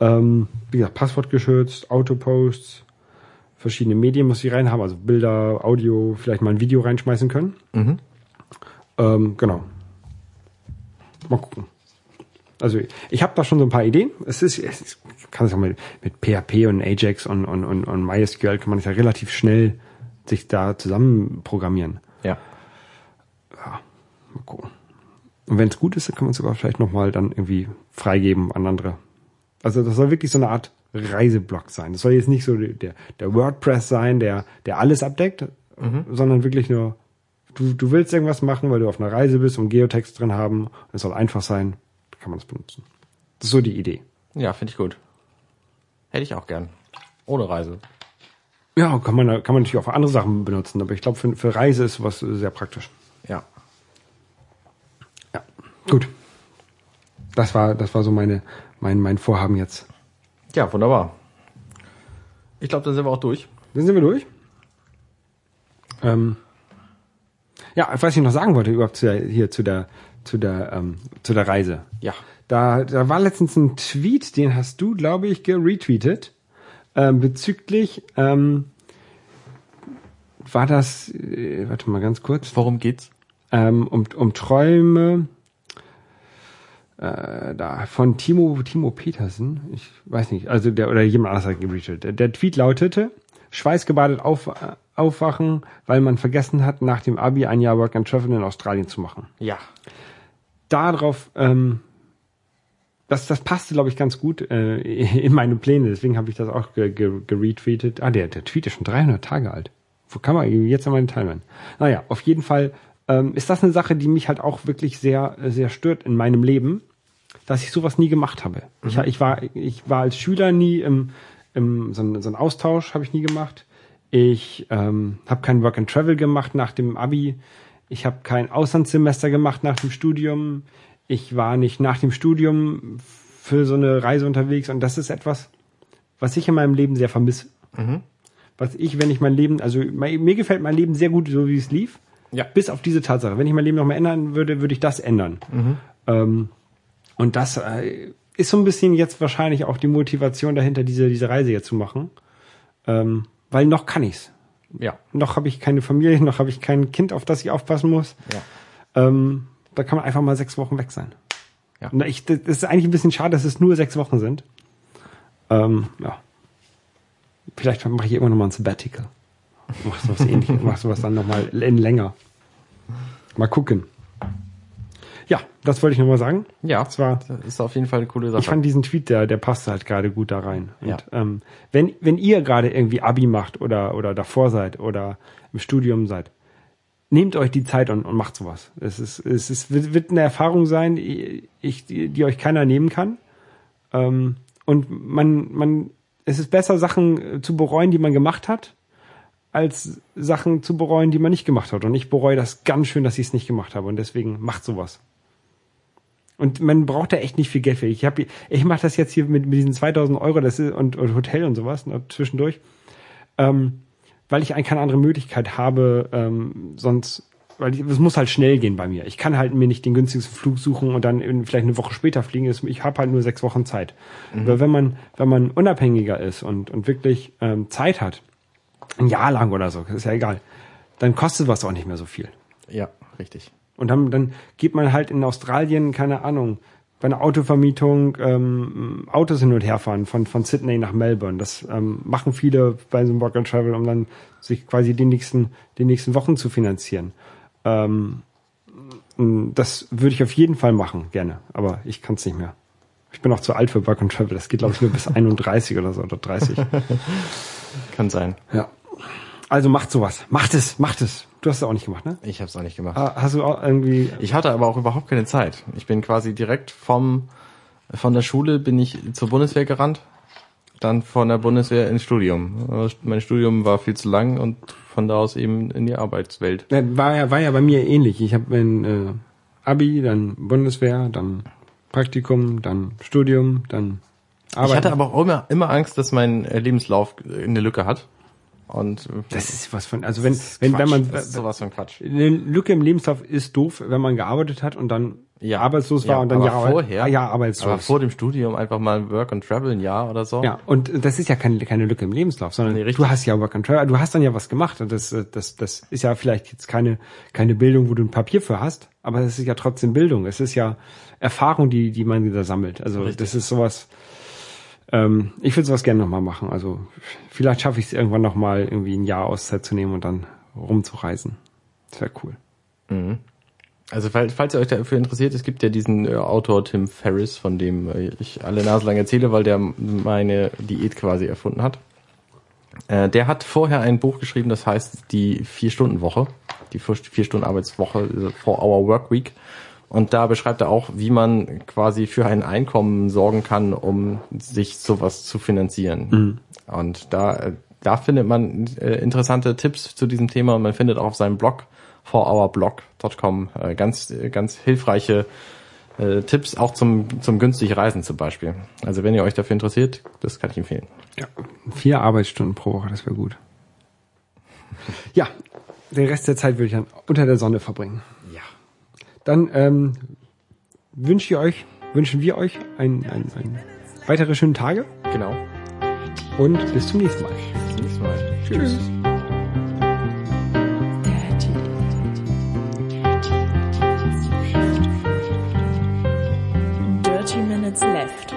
Ähm, wie gesagt, Passwort geschützt, Autoposts, verschiedene Medien muss ich reinhaben, also Bilder, Audio, vielleicht mal ein Video reinschmeißen können. Mhm. Ähm, genau. Mal gucken. Also ich habe da schon so ein paar Ideen. Es ist, es kann es ja mit, mit PHP und Ajax und, und, und, und MySQL kann man es ja relativ schnell sich da zusammen programmieren. Ja. Mal gucken. Und wenn es gut ist, dann kann man es sogar vielleicht nochmal dann irgendwie freigeben an andere. Also das soll wirklich so eine Art Reiseblock sein. Das soll jetzt nicht so der, der WordPress sein, der, der alles abdeckt, sondern wirklich nur, du, du willst irgendwas machen, weil du auf einer Reise bist und Geotext drin haben. Es soll einfach sein, kann man es benutzen. Das ist so die Idee. Ja, finde ich gut. Hätte ich auch gern. Ohne Reise. Ja, kann man, kann man natürlich auch für andere Sachen benutzen, aber ich glaube, für, für Reise ist was sehr praktisch. Ja. Ja, gut. Das war, das war so meine, mein, mein Vorhaben jetzt. Ja, wunderbar. Ich glaube, dann sind wir auch durch. Dann sind wir durch. Ähm, ja, was ich noch sagen wollte überhaupt zu der, hier zu der zu der ähm, zu der Reise. Ja. Da, da war letztens ein Tweet, den hast du, glaube ich, geretweetet ähm, bezüglich ähm, war das, äh, warte mal ganz kurz, Worum geht's? ähm, um, um Träume äh, da von Timo Timo Petersen, ich weiß nicht, also der oder jemand anders hat geretweetet. Der, der Tweet lautete: Schweißgebadet auf, äh, aufwachen, weil man vergessen hat, nach dem Abi ein Jahr Work and Travel in Australien zu machen. Ja. Darauf, ähm, das, das passte, glaube ich, ganz gut äh, *laughs* in meine Pläne. Deswegen habe ich das auch ge, ge, geretweetet. Ah, der, der Tweet ist schon 300 Tage alt. Wo kann man jetzt an meine Timeline? Naja, auf jeden Fall ähm, ist das eine Sache, die mich halt auch wirklich sehr, sehr stört in meinem Leben, dass ich sowas nie gemacht habe. Ich, ich, war, ich war als Schüler nie im, im so, ein, so ein Austausch habe ich nie gemacht. Ich ähm, habe kein Work and Travel gemacht nach dem Abi. Ich habe kein Auslandssemester gemacht nach dem Studium. Ich war nicht nach dem Studium für so eine Reise unterwegs. Und das ist etwas, was ich in meinem Leben sehr vermisse. Was ich, wenn ich mein Leben, also mir gefällt mein Leben sehr gut, so wie es lief. Ja. Bis auf diese Tatsache. Wenn ich mein Leben noch mal ändern würde, würde ich das ändern. Ähm, und das äh, ist so ein bisschen jetzt wahrscheinlich auch die Motivation dahinter, diese, diese Reise jetzt zu machen. Ähm, weil noch kann ich's. Ja. Noch habe ich keine Familie, noch habe ich kein Kind, auf das ich aufpassen muss. Ja. Ähm, da kann man einfach mal sechs Wochen weg sein. Ja. Und ich, das ist eigentlich ein bisschen schade, dass es nur sechs Wochen sind. Ähm, ja. Vielleicht mache ich immer noch mal ein Sabbatical. Mach sowas ähnliches, *laughs* mach sowas dann noch mal in länger. Mal gucken. Ja, das wollte ich noch mal sagen. Ja. Das war, Das ist auf jeden Fall eine coole Sache. ich fand diesen Tweet, der, der passte halt gerade gut da rein. Und Ja. ähm, wenn, wenn ihr gerade irgendwie Abi macht oder, oder davor seid oder im Studium seid, nehmt euch die Zeit und, und macht sowas. Es ist, es ist, wird, wird eine Erfahrung sein, ich, die, die euch keiner nehmen kann. Ähm, und man, man, es ist besser, Sachen äh, zu bereuen, die man gemacht hat, als Sachen zu bereuen, die man nicht gemacht hat. Und ich bereue das ganz schön, dass ich es nicht gemacht habe. Und deswegen macht sowas. Und man braucht da echt nicht viel Geld für. Ich habe, ich mache das jetzt hier mit, mit diesen 2000 Euro das ist, und, und Hotel und sowas ne, zwischendurch, ähm, weil ich eigentlich keine andere Möglichkeit habe, ähm, sonst, weil ich, es muss halt schnell gehen bei mir. Ich kann halt mir nicht den günstigsten Flug suchen und dann in, vielleicht eine Woche später fliegen. Ich habe halt nur sechs Wochen Zeit. Aber wenn man, wenn man unabhängiger ist und, und wirklich ähm, Zeit hat, ein Jahr lang oder so, ist ja egal, dann kostet was auch nicht mehr so viel. ja, richtig. Und dann, dann geht man halt in Australien, keine Ahnung, bei einer Autovermietung ähm, Autos hin und her fahren von, von Sydney nach Melbourne. Das ähm, machen viele bei so einem Work and Travel, um dann sich quasi die nächsten, die nächsten Wochen zu finanzieren. Ähm, das würde ich auf jeden Fall machen, gerne. Aber ich kann es nicht mehr. Ich bin auch zu alt für Work and Travel. Das geht, glaube ich, nur bis *laughs* 31 oder so oder 30. Kann sein. Ja. Also macht sowas. Macht es, macht es. Du hast es auch nicht gemacht, ne? Ich habe es auch nicht gemacht. Ah, Hast du auch irgendwie Ich hatte aber auch überhaupt keine Zeit. Ich bin quasi direkt vom von der Schule bin ich zur Bundeswehr gerannt, dann von der Bundeswehr ins Studium. Mein Studium war viel zu lang und von da aus eben in die Arbeitswelt. War ja, war ja bei mir ähnlich. Ich habe mein äh, Abi, dann Bundeswehr, dann Praktikum, dann Studium, dann Arbeit. Ich hatte aber auch immer, immer Angst, dass mein äh, Lebenslauf eine Lücke hat. Und äh, das ist was von, also wenn, wenn, Quatsch. wenn man, das ist sowas von Quatsch. eine Lücke im Lebenslauf ist doof, wenn man gearbeitet hat und dann Ja. arbeitslos war Ja, und dann aber ja, Arbeit- vorher- ah, ja arbeitslos. Aber vor dem Studium einfach mal Work and Travel ein Jahr oder so. ja, und das ist ja keine, keine Lücke im Lebenslauf, sondern Nee, du hast ja Work and Travel, du hast dann ja was gemacht und das, äh, das, das ist ja vielleicht jetzt keine, keine Bildung, wo du ein Papier für hast, aber es ist ja trotzdem Bildung. Es ist ja Erfahrung, die, die man da sammelt. Also Richtig. das ist sowas, ähm, ich würde sowas gerne nochmal machen. Also vielleicht schaffe ich es irgendwann nochmal irgendwie ein Jahr Auszeit zu nehmen und dann rumzureisen. Das wäre cool. Also falls, falls ihr euch dafür interessiert, es gibt ja diesen äh, Autor Tim Ferriss, von dem äh, ich alle Nase lang erzähle, weil der meine Diät quasi erfunden hat. Äh, der hat vorher ein Buch geschrieben, das heißt die Vier-Stunden-Woche, die Vier-Stunden-Arbeitswoche, äh, Four-Hour Work Week. Und da beschreibt er auch, wie man quasi für ein Einkommen sorgen kann, um sich sowas zu finanzieren. Und da, da findet man äh, interessante Tipps zu diesem Thema und man findet auch auf seinem Blog fourhourblog.com äh, ganz, ganz hilfreiche äh, Tipps, auch zum, zum günstig Reisen zum Beispiel. Also wenn ihr euch dafür interessiert, das kann ich empfehlen. Ja, vier Arbeitsstunden pro Woche, das wäre gut. Ja, den Rest der Zeit würde ich dann unter der Sonne verbringen. Dann ähm, wünsche ich euch, wünschen wir euch ein, ein, ein weitere schöne Tage Genau. und bis zum nächsten Mal. Bis zum nächsten Mal. Tschüss. Minutes Left.